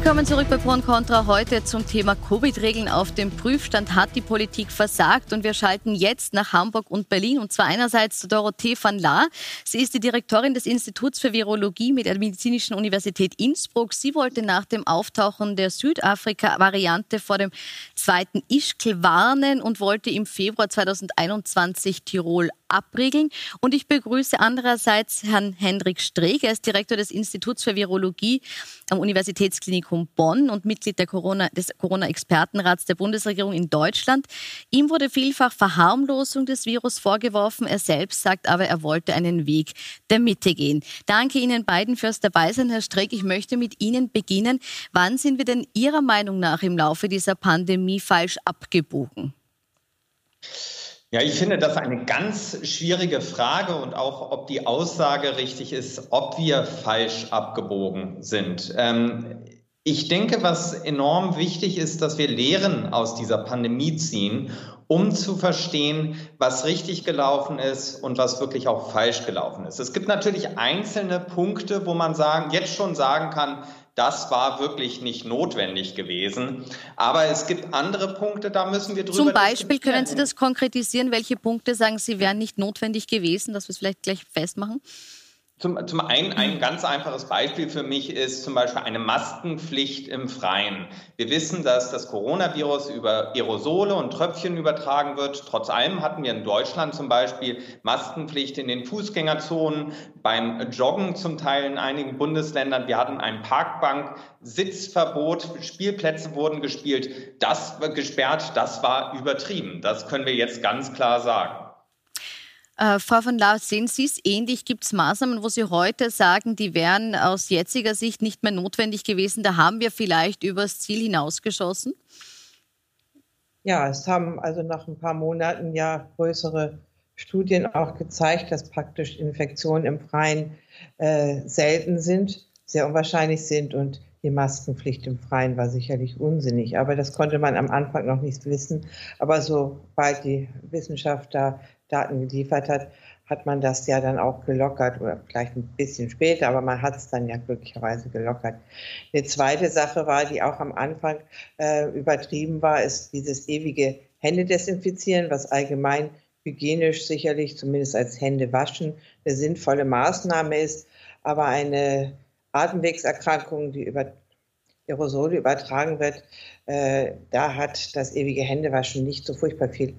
Willkommen zurück bei Pro und Contra. Heute zum Thema Covid-Regeln auf dem Prüfstand. Hat die Politik versagt? Und wir schalten jetzt nach Hamburg und Berlin. Und zwar einerseits zu Dorothee van Laar. Sie ist die Direktorin des Instituts für Virologie mit der Medizinischen Universität Innsbruck. Sie wollte nach dem Auftauchen der Südafrika-Variante vor dem zweiten Ischkel warnen und wollte im Februar 2021 Tirol abriegeln. Und ich begrüße andererseits Herrn Hendrik Streeck. Er ist Direktor des Instituts für Virologie am Universitätsklinikum Bonn und Mitglied Corona, des Corona-Expertenrats der Bundesregierung in Deutschland. Ihm wurde vielfach Verharmlosung des Virus vorgeworfen. Er selbst sagt aber, er wollte einen Weg der Mitte gehen. Danke Ihnen beiden fürs Dabeisein, Herr Streeck. Ich möchte mit Ihnen beginnen. Wann sind wir denn Ihrer Meinung nach im Laufe dieser Pandemie falsch abgebogen? Ja, ich finde das eine ganz schwierige Frage und auch, ob die Aussage richtig ist, ob wir falsch abgebogen sind. Ähm, ich denke, was enorm wichtig ist, dass wir Lehren aus dieser Pandemie ziehen, um zu verstehen, was richtig gelaufen ist und was wirklich auch falsch gelaufen ist. Es gibt natürlich einzelne Punkte, wo man sagen, jetzt schon sagen kann, das war wirklich nicht notwendig gewesen. Aber es gibt andere Punkte, da müssen wir drüber Zum Beispiel können Sie das konkretisieren? Welche Punkte sagen Sie wären nicht notwendig gewesen, dass wir es vielleicht gleich festmachen? Zum, zum einen ein ganz einfaches Beispiel für mich ist zum Beispiel eine Maskenpflicht im Freien. Wir wissen, dass das Coronavirus über Aerosole und Tröpfchen übertragen wird. Trotz allem hatten wir in Deutschland zum Beispiel Maskenpflicht in den Fußgängerzonen, beim Joggen zum Teil in einigen Bundesländern. Wir hatten ein Parkbank-Sitzverbot, Spielplätze wurden gespielt, das gesperrt, das war übertrieben. Das können wir jetzt ganz klar sagen. Äh, Frau von Laar, sehen Sie es ähnlich? Gibt es Maßnahmen, wo Sie heute sagen, die wären aus jetziger Sicht nicht mehr notwendig gewesen? Da haben wir vielleicht übers Ziel hinausgeschossen? Ja, es haben also nach ein paar Monaten ja größere Studien auch gezeigt, dass praktisch Infektionen im Freien äh, selten sind, sehr unwahrscheinlich sind und die Maskenpflicht im Freien war sicherlich unsinnig. Aber das konnte man am Anfang noch nicht wissen. Aber sobald die Wissenschaft da Daten geliefert hat, hat man das ja dann auch gelockert oder vielleicht ein bisschen später, aber man hat es dann ja glücklicherweise gelockert. Eine zweite Sache war, die auch am Anfang äh, übertrieben war, ist dieses ewige Händedesinfizieren, was allgemein hygienisch sicherlich, zumindest als Hände waschen, eine sinnvolle Maßnahme ist, aber eine Atemwegserkrankungen, die über Aerosole übertragen wird, äh, da hat das ewige Händewaschen nicht so furchtbar viel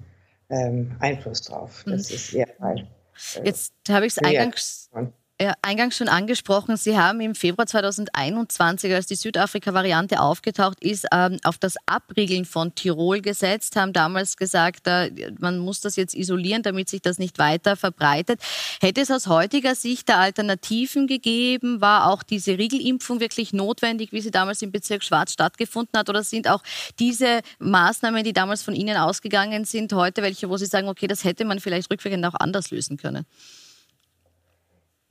ähm, Einfluss drauf. Das mhm. ist eher mal, äh, Jetzt habe ich es eingangs ja, eingangs schon angesprochen, Sie haben im Februar 2021, als die Südafrika-Variante aufgetaucht ist, ähm, auf das Abriegeln von Tirol gesetzt, haben damals gesagt, äh, man muss das jetzt isolieren, damit sich das nicht weiter verbreitet. Hätte es aus heutiger Sicht da Alternativen gegeben? War auch diese Riegelimpfung wirklich notwendig, wie sie damals im Bezirk Schwarz stattgefunden hat? Oder sind auch diese Maßnahmen, die damals von Ihnen ausgegangen sind, heute welche, wo Sie sagen, okay, das hätte man vielleicht rückwirkend auch anders lösen können?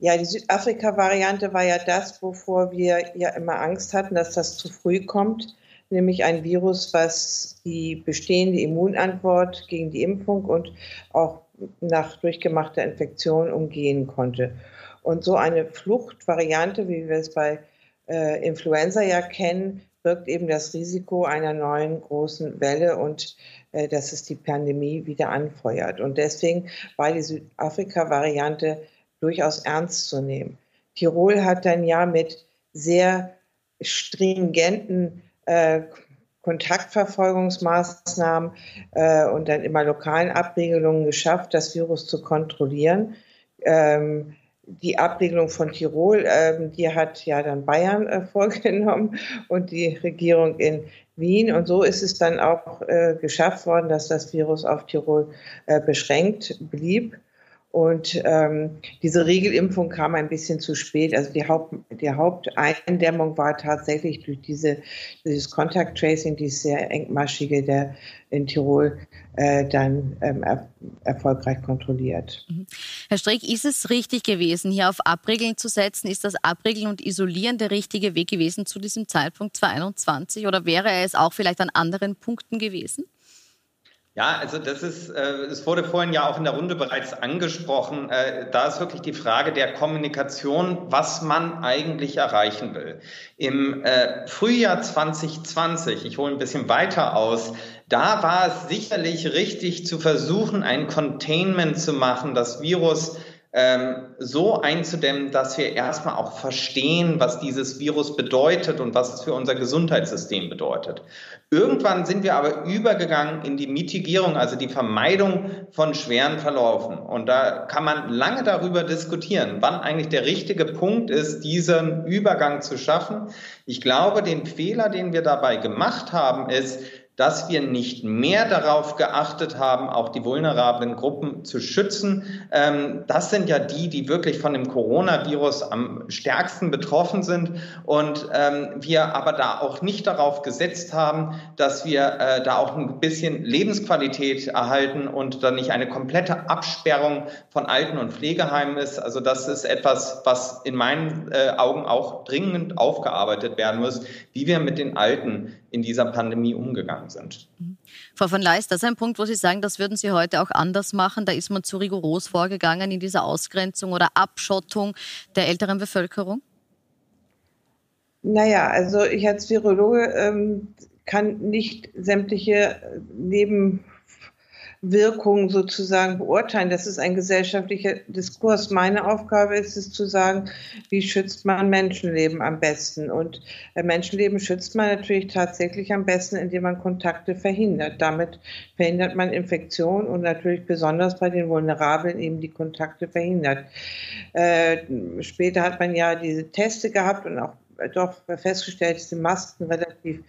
Ja, die Südafrika-Variante war ja das, wovor wir ja immer Angst hatten, dass das zu früh kommt, nämlich ein Virus, was die bestehende Immunantwort gegen die Impfung und auch nach durchgemachter Infektion umgehen konnte. Und so eine Fluchtvariante, wie wir es bei äh, Influenza ja kennen, birgt eben das Risiko einer neuen großen Welle und äh, dass es die Pandemie wieder anfeuert. Und deswegen war die Südafrika-Variante durchaus ernst zu nehmen. Tirol hat dann ja mit sehr stringenten äh, Kontaktverfolgungsmaßnahmen äh, und dann immer lokalen Abregelungen geschafft, das Virus zu kontrollieren. Ähm, die Abregelung von Tirol, ähm, die hat ja dann Bayern äh, vorgenommen und die Regierung in Wien. Und so ist es dann auch äh, geschafft worden, dass das Virus auf Tirol äh, beschränkt blieb. Und ähm, diese Regelimpfung kam ein bisschen zu spät. Also die, Haupt, die Haupteindämmung war tatsächlich durch diese, dieses Contact Tracing, dieses sehr engmaschige, der in Tirol äh, dann ähm, er, erfolgreich kontrolliert. Mhm. Herr Streeck, ist es richtig gewesen, hier auf Abregeln zu setzen? Ist das Abregeln und Isolieren der richtige Weg gewesen zu diesem Zeitpunkt 2021 oder wäre es auch vielleicht an anderen Punkten gewesen? Ja, also das ist, äh, es wurde vorhin ja auch in der Runde bereits angesprochen. Äh, da ist wirklich die Frage der Kommunikation, was man eigentlich erreichen will. Im äh, Frühjahr 2020, ich hole ein bisschen weiter aus, da war es sicherlich richtig zu versuchen, ein Containment zu machen, das Virus ähm, so einzudämmen, dass wir erstmal auch verstehen, was dieses Virus bedeutet und was es für unser Gesundheitssystem bedeutet. Irgendwann sind wir aber übergegangen in die Mitigierung, also die Vermeidung von schweren Verlaufen. Und da kann man lange darüber diskutieren, wann eigentlich der richtige Punkt ist, diesen Übergang zu schaffen. Ich glaube, den Fehler, den wir dabei gemacht haben, ist, dass wir nicht mehr darauf geachtet haben, auch die vulnerablen Gruppen zu schützen. Ähm, das sind ja die, die wirklich von dem Coronavirus am stärksten betroffen sind. Und ähm, wir aber da auch nicht darauf gesetzt haben, dass wir äh, da auch ein bisschen Lebensqualität erhalten und dann nicht eine komplette Absperrung von Alten- und Pflegeheimen ist. Also das ist etwas, was in meinen äh, Augen auch dringend aufgearbeitet werden muss, wie wir mit den Alten in dieser Pandemie umgegangen sind. Mhm. Frau von Leist, das ist ein Punkt, wo Sie sagen, das würden Sie heute auch anders machen. Da ist man zu rigoros vorgegangen in dieser Ausgrenzung oder Abschottung der älteren Bevölkerung? Naja, also ich als Virologe ähm, kann nicht sämtliche Neben Wirkung sozusagen beurteilen. Das ist ein gesellschaftlicher Diskurs. Meine Aufgabe ist es zu sagen, wie schützt man Menschenleben am besten? Und äh, Menschenleben schützt man natürlich tatsächlich am besten, indem man Kontakte verhindert. Damit verhindert man Infektion und natürlich besonders bei den Vulnerablen eben die Kontakte verhindert. Äh, später hat man ja diese Teste gehabt und auch doch festgestellt, dass die Masken relativ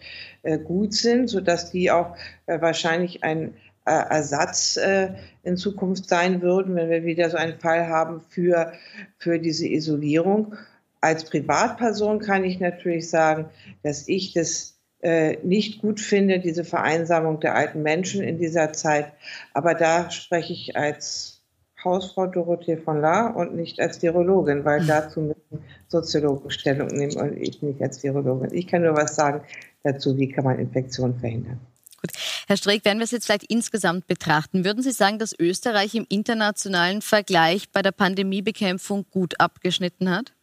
äh, gut sind, sodass die auch äh, wahrscheinlich ein Ersatz äh, in Zukunft sein würden, wenn wir wieder so einen Fall haben für, für diese Isolierung. Als Privatperson kann ich natürlich sagen, dass ich das äh, nicht gut finde, diese Vereinsamung der alten Menschen in dieser Zeit. Aber da spreche ich als Hausfrau Dorothee von La und nicht als Virologin, weil dazu müssen Soziologen Stellung nehmen und ich nicht als Virologin. Ich kann nur was sagen dazu, wie kann man Infektionen verhindern. Gut. Herr Streeck, wenn wir es jetzt vielleicht insgesamt betrachten, würden Sie sagen, dass Österreich im internationalen Vergleich bei der Pandemiebekämpfung gut abgeschnitten hat?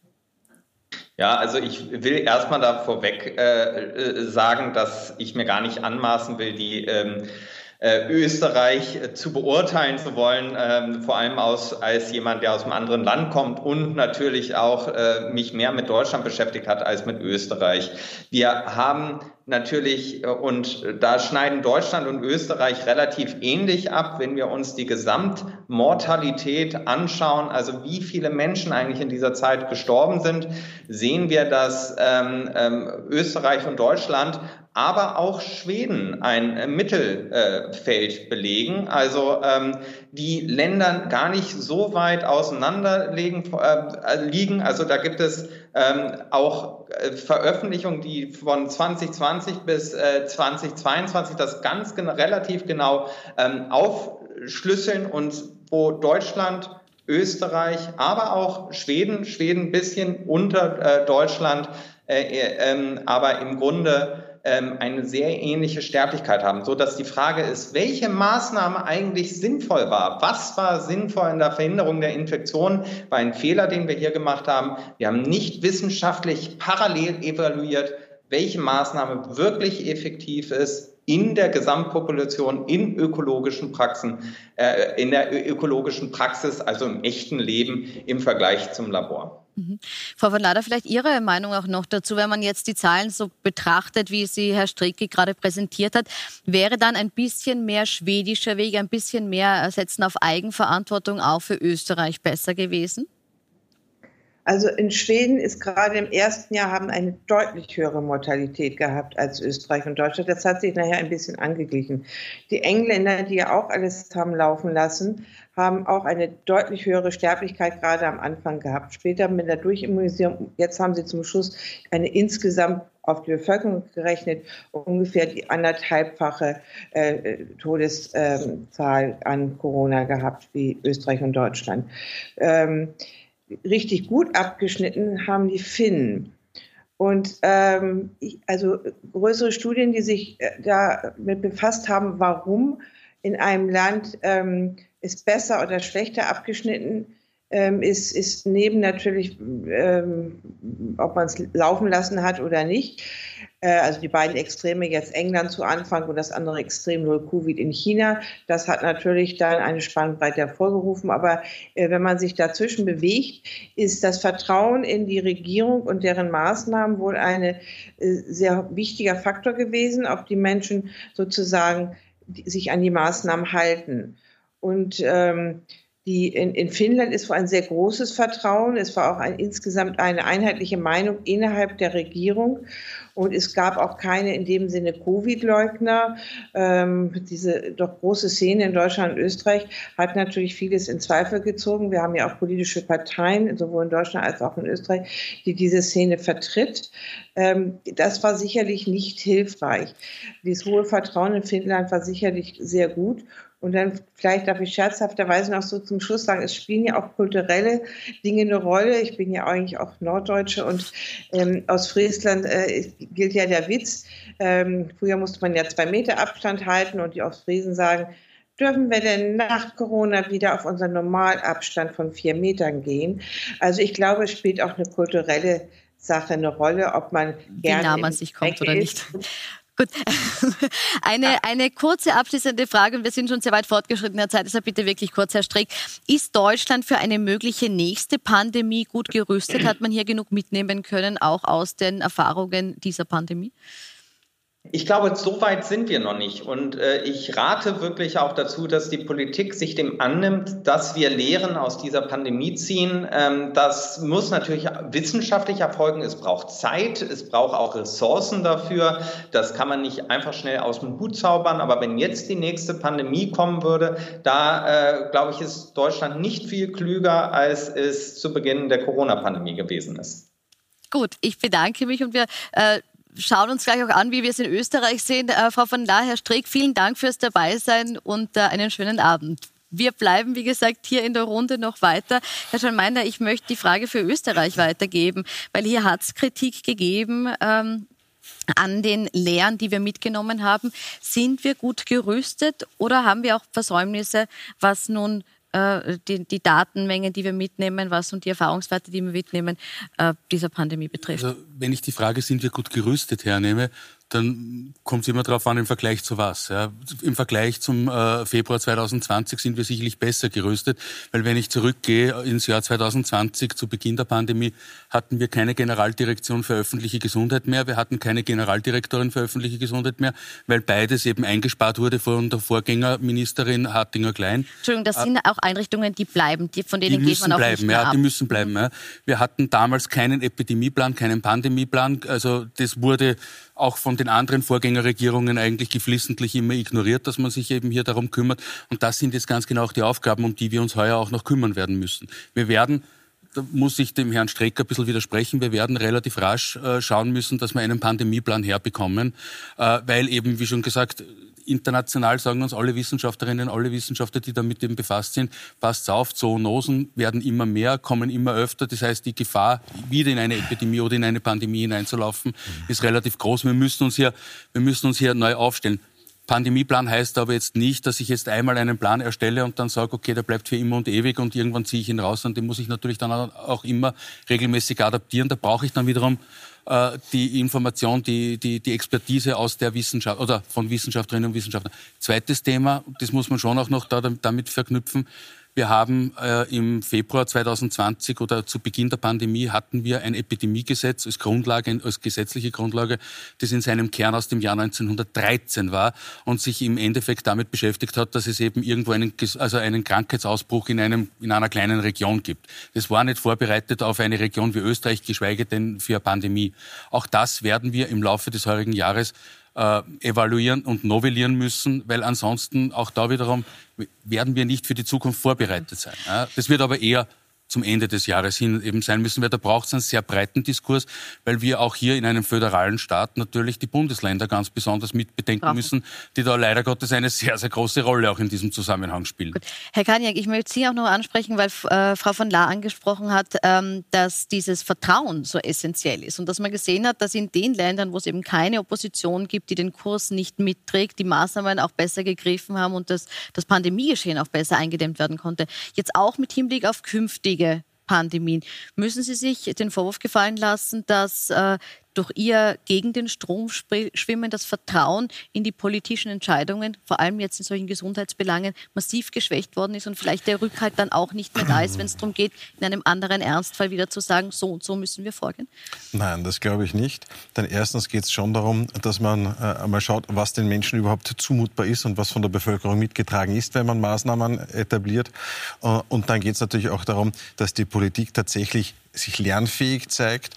Ja, also ich will erstmal da vorweg äh, äh sagen, dass ich mir gar nicht anmaßen will, die ähm, äh, Österreich äh, zu beurteilen zu wollen, ähm, vor allem aus, als jemand, der aus einem anderen Land kommt und natürlich auch äh, mich mehr mit Deutschland beschäftigt hat als mit Österreich. Wir haben natürlich, und da schneiden Deutschland und Österreich relativ ähnlich ab, wenn wir uns die Gesamtmortalität anschauen, also wie viele Menschen eigentlich in dieser Zeit gestorben sind, sehen wir, dass ähm, ähm, Österreich und Deutschland aber auch Schweden ein äh, Mittelfeld äh, belegen. Also ähm, die Länder gar nicht so weit auseinander liegen. Äh, liegen. Also da gibt es ähm, auch äh, Veröffentlichungen, die von 2020 bis äh, 2022 das ganz genau, relativ genau ähm, aufschlüsseln und wo Deutschland Österreich, aber auch Schweden, Schweden ein bisschen unter äh, Deutschland, äh, äh, aber im Grunde ähm, eine sehr ähnliche Sterblichkeit haben, so dass die Frage ist, welche Maßnahme eigentlich sinnvoll war. Was war sinnvoll in der Verhinderung der Infektion? War ein Fehler, den wir hier gemacht haben. Wir haben nicht wissenschaftlich parallel evaluiert, welche Maßnahme wirklich effektiv ist in der Gesamtpopulation, in ökologischen Praxen, äh, in der ökologischen Praxis, also im echten Leben im Vergleich zum Labor. Mhm. Frau von Lader, vielleicht Ihre Meinung auch noch dazu, wenn man jetzt die Zahlen so betrachtet, wie sie Herr Stricke gerade präsentiert hat, wäre dann ein bisschen mehr schwedischer Weg, ein bisschen mehr Setzen auf Eigenverantwortung auch für Österreich besser gewesen? Also in Schweden ist gerade im ersten Jahr haben eine deutlich höhere Mortalität gehabt als Österreich und Deutschland. Das hat sich nachher ein bisschen angeglichen. Die Engländer, die ja auch alles haben laufen lassen, haben auch eine deutlich höhere Sterblichkeit gerade am Anfang gehabt. Später mit der Durchimmunisierung, jetzt haben sie zum Schluss eine insgesamt auf die Bevölkerung gerechnet ungefähr die anderthalbfache äh, Todeszahl an Corona gehabt wie Österreich und Deutschland. Ähm, richtig gut abgeschnitten haben die Finnen. Und ähm, also größere Studien, die sich äh, damit befasst haben, warum in einem Land ähm, ist besser oder schlechter abgeschnitten ähm, ist, ist neben natürlich, ähm, ob man es laufen lassen hat oder nicht, also die beiden Extreme jetzt England zu Anfang und das andere Extrem Null Covid in China. Das hat natürlich dann eine Spannbreite hervorgerufen. Aber äh, wenn man sich dazwischen bewegt, ist das Vertrauen in die Regierung und deren Maßnahmen wohl ein äh, sehr wichtiger Faktor gewesen, ob die Menschen sozusagen sich an die Maßnahmen halten. Und ähm, die in, in Finnland ist vor ein sehr großes Vertrauen. Es war auch ein, insgesamt eine einheitliche Meinung innerhalb der Regierung. Und es gab auch keine in dem Sinne Covid-Leugner. Ähm, diese doch große Szene in Deutschland und Österreich hat natürlich vieles in Zweifel gezogen. Wir haben ja auch politische Parteien, sowohl in Deutschland als auch in Österreich, die diese Szene vertritt. Ähm, das war sicherlich nicht hilfreich. Dieses hohe Vertrauen in Finnland war sicherlich sehr gut. Und dann vielleicht darf ich scherzhafterweise noch so zum Schluss sagen, es spielen ja auch kulturelle Dinge eine Rolle. Ich bin ja eigentlich auch Norddeutsche und ähm, aus Friesland äh, gilt ja der Witz. Ähm, früher musste man ja zwei Meter Abstand halten und die Ostfriesen sagen, dürfen wir denn nach Corona wieder auf unseren Normalabstand von vier Metern gehen? Also ich glaube, es spielt auch eine kulturelle Sache eine Rolle, ob man gerne Wie nah man sich kommt oder nicht. Gut, eine, eine kurze abschließende Frage, und wir sind schon sehr weit fortgeschritten in der Zeit, deshalb bitte wirklich kurz, Herr Strick. Ist Deutschland für eine mögliche nächste Pandemie gut gerüstet? Hat man hier genug mitnehmen können, auch aus den Erfahrungen dieser Pandemie? Ich glaube, so weit sind wir noch nicht. Und äh, ich rate wirklich auch dazu, dass die Politik sich dem annimmt, dass wir Lehren aus dieser Pandemie ziehen. Ähm, das muss natürlich wissenschaftlich erfolgen. Es braucht Zeit, es braucht auch Ressourcen dafür. Das kann man nicht einfach schnell aus dem Hut zaubern. Aber wenn jetzt die nächste Pandemie kommen würde, da äh, glaube ich, ist Deutschland nicht viel klüger, als es zu Beginn der Corona-Pandemie gewesen ist. Gut, ich bedanke mich und wir äh, schauen uns gleich auch an, wie wir es in Österreich sehen. Äh, Frau von Lahr, Herr Streeck, vielen Dank fürs Dabeisein und äh, einen schönen Abend. Wir bleiben, wie gesagt, hier in der Runde noch weiter. Herr Schalmeiner, ich möchte die Frage für Österreich weitergeben, weil hier hat es Kritik gegeben. Ähm, an den Lehren, die wir mitgenommen haben. Sind wir gut gerüstet oder haben wir auch Versäumnisse, was nun die, die, Datenmengen, die wir mitnehmen, was und die Erfahrungswerte, die wir mitnehmen, äh, dieser Pandemie betrifft? Also, wenn ich die Frage, sind wir gut gerüstet, hernehme, dann kommt es immer darauf an, im Vergleich zu was. Ja. Im Vergleich zum äh, Februar 2020 sind wir sicherlich besser gerüstet, weil wenn ich zurückgehe ins Jahr 2020, zu Beginn der Pandemie, hatten wir keine Generaldirektion für öffentliche Gesundheit mehr, wir hatten keine Generaldirektorin für öffentliche Gesundheit mehr, weil beides eben eingespart wurde von der Vorgängerministerin Hartinger-Klein. Entschuldigung, das sind auch Einrichtungen, die bleiben, die, von denen die geht man auch bleiben, nicht mehr ja, ab. Die müssen bleiben. Ja. Wir hatten damals keinen Epidemieplan, keinen Pandemieplan, also das wurde auch von den anderen Vorgängerregierungen eigentlich geflissentlich immer ignoriert, dass man sich eben hier darum kümmert. Und das sind jetzt ganz genau auch die Aufgaben, um die wir uns heuer auch noch kümmern werden müssen. Wir werden da muss ich dem Herrn Strecker ein bisschen widersprechen. Wir werden relativ rasch äh, schauen müssen, dass wir einen Pandemieplan herbekommen, äh, weil eben, wie schon gesagt, international sagen uns alle Wissenschaftlerinnen, alle Wissenschaftler, die damit eben befasst sind, passt auf, Zoonosen werden immer mehr, kommen immer öfter. Das heißt, die Gefahr, wieder in eine Epidemie oder in eine Pandemie hineinzulaufen, ist relativ groß. Wir müssen uns hier, wir müssen uns hier neu aufstellen. Pandemieplan heißt aber jetzt nicht, dass ich jetzt einmal einen Plan erstelle und dann sage, okay, der bleibt für immer und ewig und irgendwann ziehe ich ihn raus und den muss ich natürlich dann auch immer regelmäßig adaptieren. Da brauche ich dann wiederum äh, die Information, die, die, die Expertise aus der Wissenschaft oder von Wissenschaftlerinnen und Wissenschaftlern. Zweites Thema, das muss man schon auch noch da, damit verknüpfen. Wir haben äh, im Februar 2020 oder zu Beginn der Pandemie hatten wir ein Epidemiegesetz als Grundlage, als gesetzliche Grundlage, das in seinem Kern aus dem Jahr 1913 war und sich im Endeffekt damit beschäftigt hat, dass es eben irgendwo einen, also einen Krankheitsausbruch in, einem, in einer kleinen Region gibt. Das war nicht vorbereitet auf eine Region wie Österreich, geschweige denn für eine Pandemie. Auch das werden wir im Laufe des heurigen Jahres äh, evaluieren und novellieren müssen, weil ansonsten auch da wiederum werden wir nicht für die Zukunft vorbereitet sein. Ja. Das wird aber eher zum Ende des Jahres hin eben sein müssen, weil da braucht es einen sehr breiten Diskurs, weil wir auch hier in einem föderalen Staat natürlich die Bundesländer ganz besonders mitbedenken Brauchen. müssen, die da leider Gottes eine sehr, sehr große Rolle auch in diesem Zusammenhang spielen. Gut. Herr Kaniak, ich möchte Sie auch noch ansprechen, weil äh, Frau von La angesprochen hat, ähm, dass dieses Vertrauen so essentiell ist und dass man gesehen hat, dass in den Ländern, wo es eben keine Opposition gibt, die den Kurs nicht mitträgt, die Maßnahmen auch besser gegriffen haben und dass das Pandemiegeschehen auch besser eingedämmt werden konnte. Jetzt auch mit Hinblick auf künftige Pandemien. Müssen Sie sich den Vorwurf gefallen lassen, dass äh, durch ihr gegen den Strom schwimmen, das Vertrauen in die politischen Entscheidungen, vor allem jetzt in solchen Gesundheitsbelangen, massiv geschwächt worden ist und vielleicht der Rückhalt dann auch nicht mehr da ist, wenn es darum geht, in einem anderen Ernstfall wieder zu sagen, so und so müssen wir vorgehen? Nein, das glaube ich nicht. Denn erstens geht es schon darum, dass man äh, einmal schaut, was den Menschen überhaupt zumutbar ist und was von der Bevölkerung mitgetragen ist, wenn man Maßnahmen etabliert. Äh, und dann geht es natürlich auch darum, dass die Politik tatsächlich sich lernfähig zeigt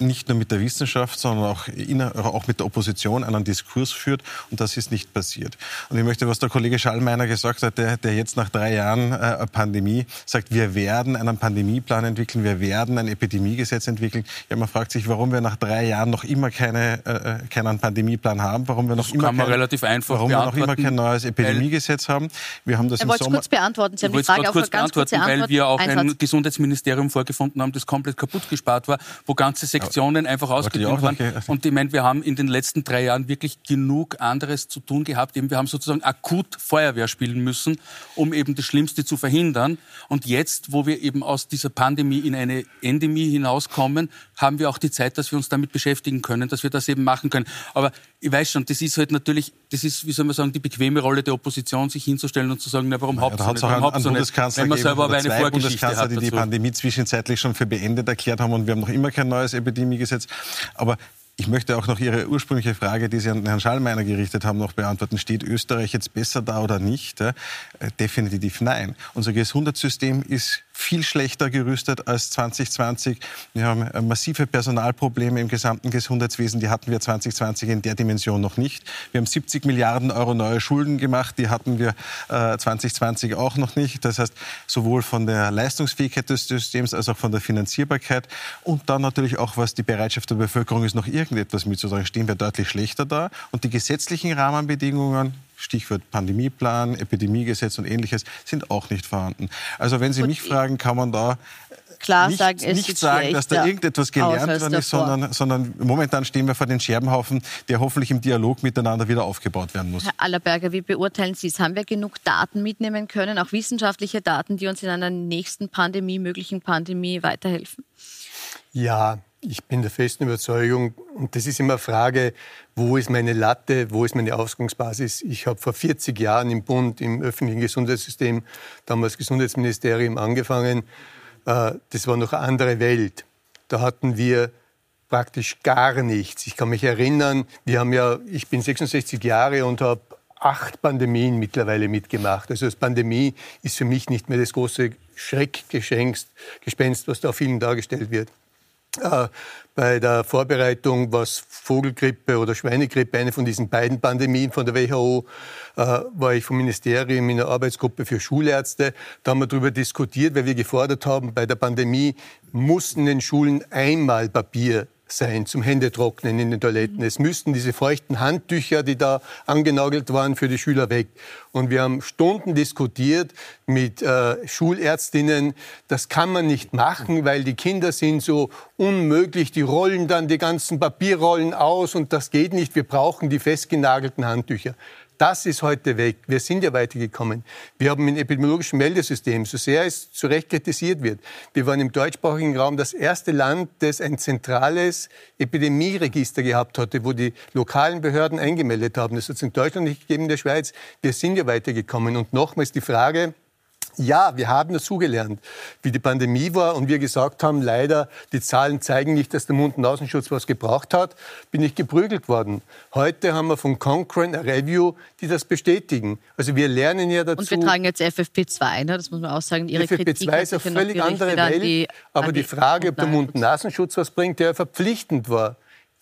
nicht nur mit der Wissenschaft, sondern auch, in, auch mit der Opposition einen Diskurs führt. Und das ist nicht passiert. Und ich möchte, was der Kollege Schallmeiner gesagt hat, der, der jetzt nach drei Jahren äh, Pandemie sagt, wir werden einen Pandemieplan entwickeln, wir werden ein Epidemiegesetz entwickeln. Ja, man fragt sich, warum wir nach drei Jahren noch immer keine, äh, äh keinen Pandemieplan haben, warum wir noch das immer kann man kein, relativ einfach warum wir noch immer kein neues Epidemiegesetz haben. Wir haben das er wollte es kurz beantworten. Sie haben die Frage auch kurz ganz kurz beantworten, weil wir auch Einsatz. ein Gesundheitsministerium vorgefunden haben, das komplett kaputt gespart war, wo ganze Sektoren Sektionen einfach ausgedünnt waren. Und ich meine, wir haben in den letzten drei Jahren wirklich genug anderes zu tun gehabt. Eben, wir haben sozusagen akut Feuerwehr spielen müssen, um eben das Schlimmste zu verhindern. Und jetzt, wo wir eben aus dieser Pandemie in eine Endemie hinauskommen, haben wir auch die Zeit, dass wir uns damit beschäftigen können, dass wir das eben machen können. Aber ich weiß schon, das ist halt natürlich, das ist, wie soll man sagen, die bequeme Rolle der Opposition, sich hinzustellen und zu sagen, na, warum habt ihr nicht, warum habt ihr nicht, wenn man selber aber eine Vorgeschichte hat. Die die Pandemie zwischenzeitlich schon für beendet erklärt haben und wir haben noch immer kein neues Epidemiegesetz. Aber ich möchte auch noch Ihre ursprüngliche Frage, die Sie an Herrn Schallmeiner gerichtet haben, noch beantworten. Steht Österreich jetzt besser da oder nicht? Äh, definitiv nein. Unser Gesundheitssystem ist viel schlechter gerüstet als 2020. Wir haben äh, massive Personalprobleme im gesamten Gesundheitswesen. Die hatten wir 2020 in der Dimension noch nicht. Wir haben 70 Milliarden Euro neue Schulden gemacht. Die hatten wir äh, 2020 auch noch nicht. Das heißt, sowohl von der Leistungsfähigkeit des Systems als auch von der Finanzierbarkeit und dann natürlich auch, was die Bereitschaft der Bevölkerung ist, noch irgendetwas mitzutragen, stehen wir deutlich schlechter da. Und die gesetzlichen Rahmenbedingungen Stichwort Pandemieplan, Epidemiegesetz und ähnliches, sind auch nicht vorhanden. Also wenn Sie mich fragen, kann man da klar nicht, sagen, nicht sagen, dass da irgendetwas gelernt worden ist, sondern, sondern momentan stehen wir vor den Scherbenhaufen, der hoffentlich im Dialog miteinander wieder aufgebaut werden muss. Herr Allerberger, wie beurteilen Sie es? Haben wir genug Daten mitnehmen können, auch wissenschaftliche Daten, die uns in einer nächsten Pandemie, möglichen Pandemie weiterhelfen? Ja, ich bin der festen Überzeugung, und das ist immer eine Frage, wo ist meine Latte, wo ist meine Ausgangsbasis. Ich habe vor 40 Jahren im Bund, im öffentlichen Gesundheitssystem, damals Gesundheitsministerium angefangen. Äh, das war noch eine andere Welt. Da hatten wir praktisch gar nichts. Ich kann mich erinnern, wir haben ja, ich bin 66 Jahre und habe acht Pandemien mittlerweile mitgemacht. Also das Pandemie ist für mich nicht mehr das große Schreckgespenst, was da vielen dargestellt wird. Äh, bei der Vorbereitung, was Vogelgrippe oder Schweinegrippe, eine von diesen beiden Pandemien von der WHO, äh, war ich vom Ministerium in einer Arbeitsgruppe für Schulärzte. Da haben wir darüber diskutiert, weil wir gefordert haben, bei der Pandemie mussten in den Schulen einmal Papier sein zum Händetrocknen in den Toiletten. Es müssten diese feuchten Handtücher, die da angenagelt waren, für die Schüler weg. Und wir haben Stunden diskutiert mit äh, Schulärztinnen. Das kann man nicht machen, weil die Kinder sind so unmöglich. Die rollen dann die ganzen Papierrollen aus und das geht nicht. Wir brauchen die festgenagelten Handtücher. Das ist heute weg. Wir sind ja weitergekommen. Wir haben ein epidemiologisches Meldesystem, so sehr es zu Recht kritisiert wird. Wir waren im deutschsprachigen Raum das erste Land, das ein zentrales Epidemieregister gehabt hatte, wo die lokalen Behörden eingemeldet haben. Das hat es in Deutschland nicht gegeben, in der Schweiz. Wir sind ja weitergekommen. Und nochmals die Frage, ja, wir haben dazugelernt, wie die Pandemie war und wir gesagt haben, leider, die Zahlen zeigen nicht, dass der Mund- und Außenschutz was gebraucht hat, bin ich geprügelt worden. Heute haben wir von Cochrane eine Review, die das bestätigen. Also wir lernen ja dazu. Und wir tragen jetzt FFP2, ne? das muss man auch sagen. Ihre FFP2 ist eine völlig andere Welt, die, aber die Frage, ob der Mund- und Nasenschutz was bringt, der verpflichtend war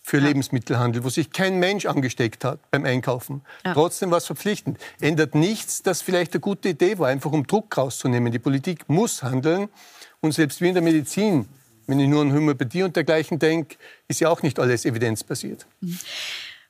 für ja. Lebensmittelhandel, wo sich kein Mensch angesteckt hat beim Einkaufen. Ja. Trotzdem war es verpflichtend. Ändert nichts, dass vielleicht eine gute Idee war, einfach um Druck rauszunehmen. Die Politik muss handeln und selbst wie in der Medizin, wenn ich nur an Homöopathie und dergleichen denke, ist ja auch nicht alles evidenzbasiert. Mhm.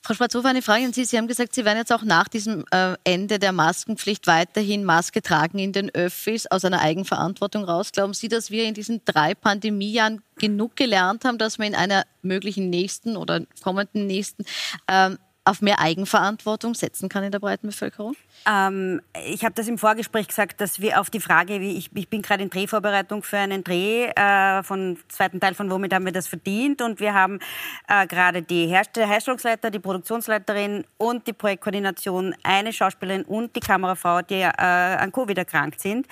Frau Schwarzhofer, eine Frage an Sie. Sie haben gesagt, Sie werden jetzt auch nach diesem äh, Ende der Maskenpflicht weiterhin Maske tragen in den Öffis aus einer Eigenverantwortung raus. Glauben Sie, dass wir in diesen drei Pandemiejahren genug gelernt haben, dass wir in einer möglichen nächsten oder kommenden nächsten ähm, auf mehr Eigenverantwortung setzen kann in der breiten Bevölkerung? Ähm, ich habe das im Vorgespräch gesagt, dass wir auf die Frage, wie ich, ich bin gerade in Drehvorbereitung für einen Dreh äh, von zweiten Teil von Womit haben wir das verdient und wir haben äh, gerade die Herstell Herstellungsleiter, die Produktionsleiterin und die Projektkoordination, eine Schauspielerin und die Kamerafrau, die äh, an Covid erkrankt sind.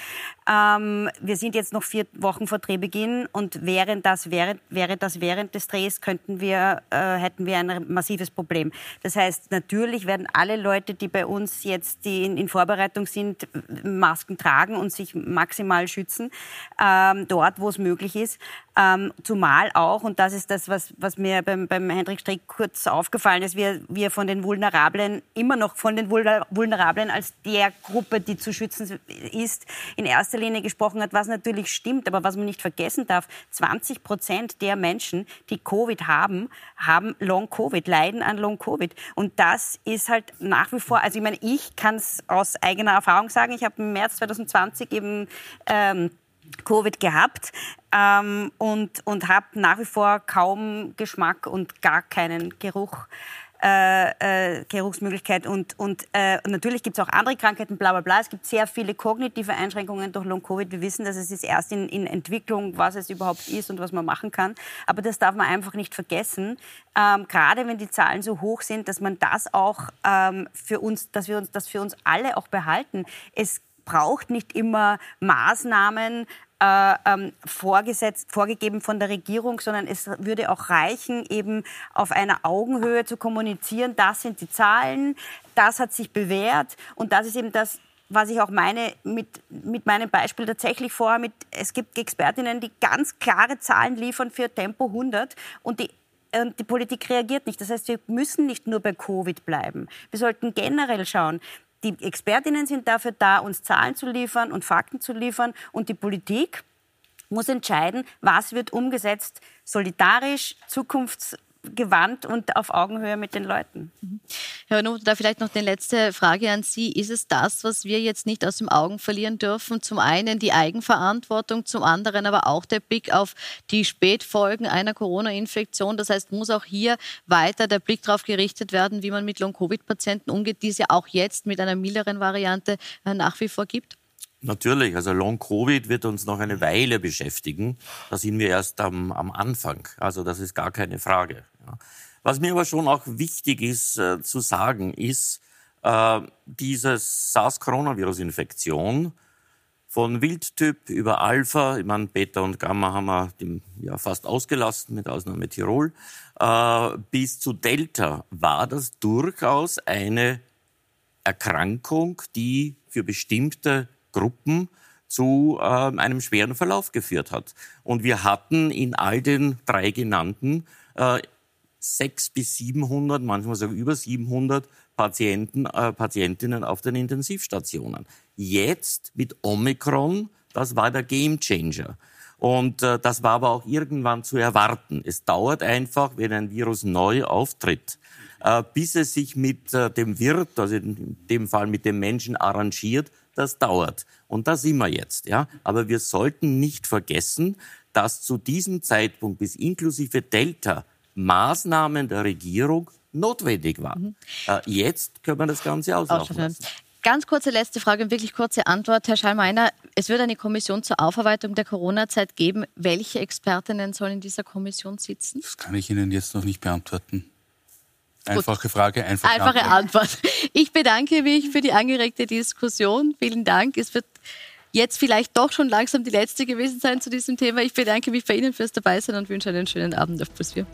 Ähm, wir sind jetzt noch vier Wochen vor Drehbeginn und während das während, wäre das während des Drehs könnten wir äh, hätten wir ein massives Problem. Das heißt, natürlich werden alle Leute, die bei uns jetzt die in, in Vorbereitung sind, Masken tragen und sich maximal schützen, ähm, dort, wo es möglich ist. Ähm, zumal auch, und das ist das, was, was mir beim, beim Hendrik Strick kurz aufgefallen ist, wir, wir von den Vulnerablen, immer noch von den Vulnerablen als der Gruppe, die zu schützen ist, in erster Linie gesprochen hat, was natürlich stimmt, aber was man nicht vergessen darf, 20 Prozent der Menschen, die Covid haben, haben Long-Covid, leiden an Long-Covid. Und das ist halt nach wie vor, also ich meine, ich kann es aus eigener Erfahrung sagen, ich habe im März 2020 eben ähm, Covid gehabt ähm, und, und habe nach wie vor kaum Geschmack und gar keinen Geruch. Äh, äh, Geruchsmöglichkeit und, und äh, natürlich gibt es auch andere Krankheiten, bla bla bla. Es gibt sehr viele kognitive Einschränkungen durch Long-Covid. Wir wissen, dass es ist erst in, in, Entwicklung, was es überhaupt ist und was man machen kann. Aber das darf man einfach nicht vergessen, ähm, gerade wenn die Zahlen so hoch sind, dass man das auch ähm, für uns, dass wir uns das für uns alle auch behalten. Es braucht nicht immer Maßnahmen, äh, ähm, vorgesetzt, vorgegeben von der Regierung, sondern es würde auch reichen, eben auf einer Augenhöhe zu kommunizieren, das sind die Zahlen, das hat sich bewährt und das ist eben das, was ich auch meine mit, mit meinem Beispiel tatsächlich vor. Mit, es gibt Expertinnen, die ganz klare Zahlen liefern für Tempo 100 und die und die Politik reagiert nicht. Das heißt, wir müssen nicht nur bei Covid bleiben. Wir sollten generell schauen, die Expertinnen sind dafür da, uns Zahlen zu liefern und Fakten zu liefern. Und die Politik muss entscheiden, was wird umgesetzt, solidarisch, zukunfts gewandt und auf Augenhöhe mit den Leuten. Mhm. Herr Renaud, da vielleicht noch eine letzte Frage an Sie. Ist es das, was wir jetzt nicht aus den Augen verlieren dürfen? Zum einen die Eigenverantwortung, zum anderen aber auch der Blick auf die Spätfolgen einer Corona-Infektion. Das heißt, muss auch hier weiter der Blick darauf gerichtet werden, wie man mit Long-Covid-Patienten umgeht, die es ja auch jetzt mit einer milderen Variante äh, nach wie vor gibt? Natürlich, also Long-Covid wird uns noch eine Weile beschäftigen. Da sind wir erst am, am Anfang. Also das ist gar keine Frage. Was mir aber schon auch wichtig ist äh, zu sagen, ist, äh, diese SARS-Coronavirus-Infektion von Wildtyp über Alpha, ich meine Beta und Gamma haben wir ja, fast ausgelassen, mit Ausnahme Tirol, äh, bis zu Delta war das durchaus eine Erkrankung, die für bestimmte Gruppen zu äh, einem schweren Verlauf geführt hat. Und wir hatten in all den drei genannten äh, sechs bis 700, manchmal sogar über 700 Patienten, äh, Patientinnen auf den Intensivstationen. Jetzt mit Omikron, das war der Gamechanger. Und äh, das war aber auch irgendwann zu erwarten. Es dauert einfach, wenn ein Virus neu auftritt, äh, bis es sich mit äh, dem Wirt, also in dem Fall mit dem Menschen arrangiert, das dauert. Und da sind wir jetzt. Ja? Aber wir sollten nicht vergessen, dass zu diesem Zeitpunkt bis inklusive Delta Maßnahmen der Regierung notwendig waren. Mhm. Äh, jetzt können wir das Ganze auslaufen lassen. Ganz kurze letzte Frage und wirklich kurze Antwort, Herr Schallmeiner. Es wird eine Kommission zur Aufarbeitung der Corona-Zeit geben. Welche Expertinnen sollen in dieser Kommission sitzen? Das kann ich Ihnen jetzt noch nicht beantworten. Einfache Gut. Frage, einfache, einfache Antwort. Antwort. Ich bedanke mich für die angeregte Diskussion. Vielen Dank. Es wird jetzt vielleicht doch schon langsam die letzte gewesen sein zu diesem Thema. Ich bedanke mich bei Ihnen fürs Dabeisein und wünsche einen schönen Abend auf Plus 4.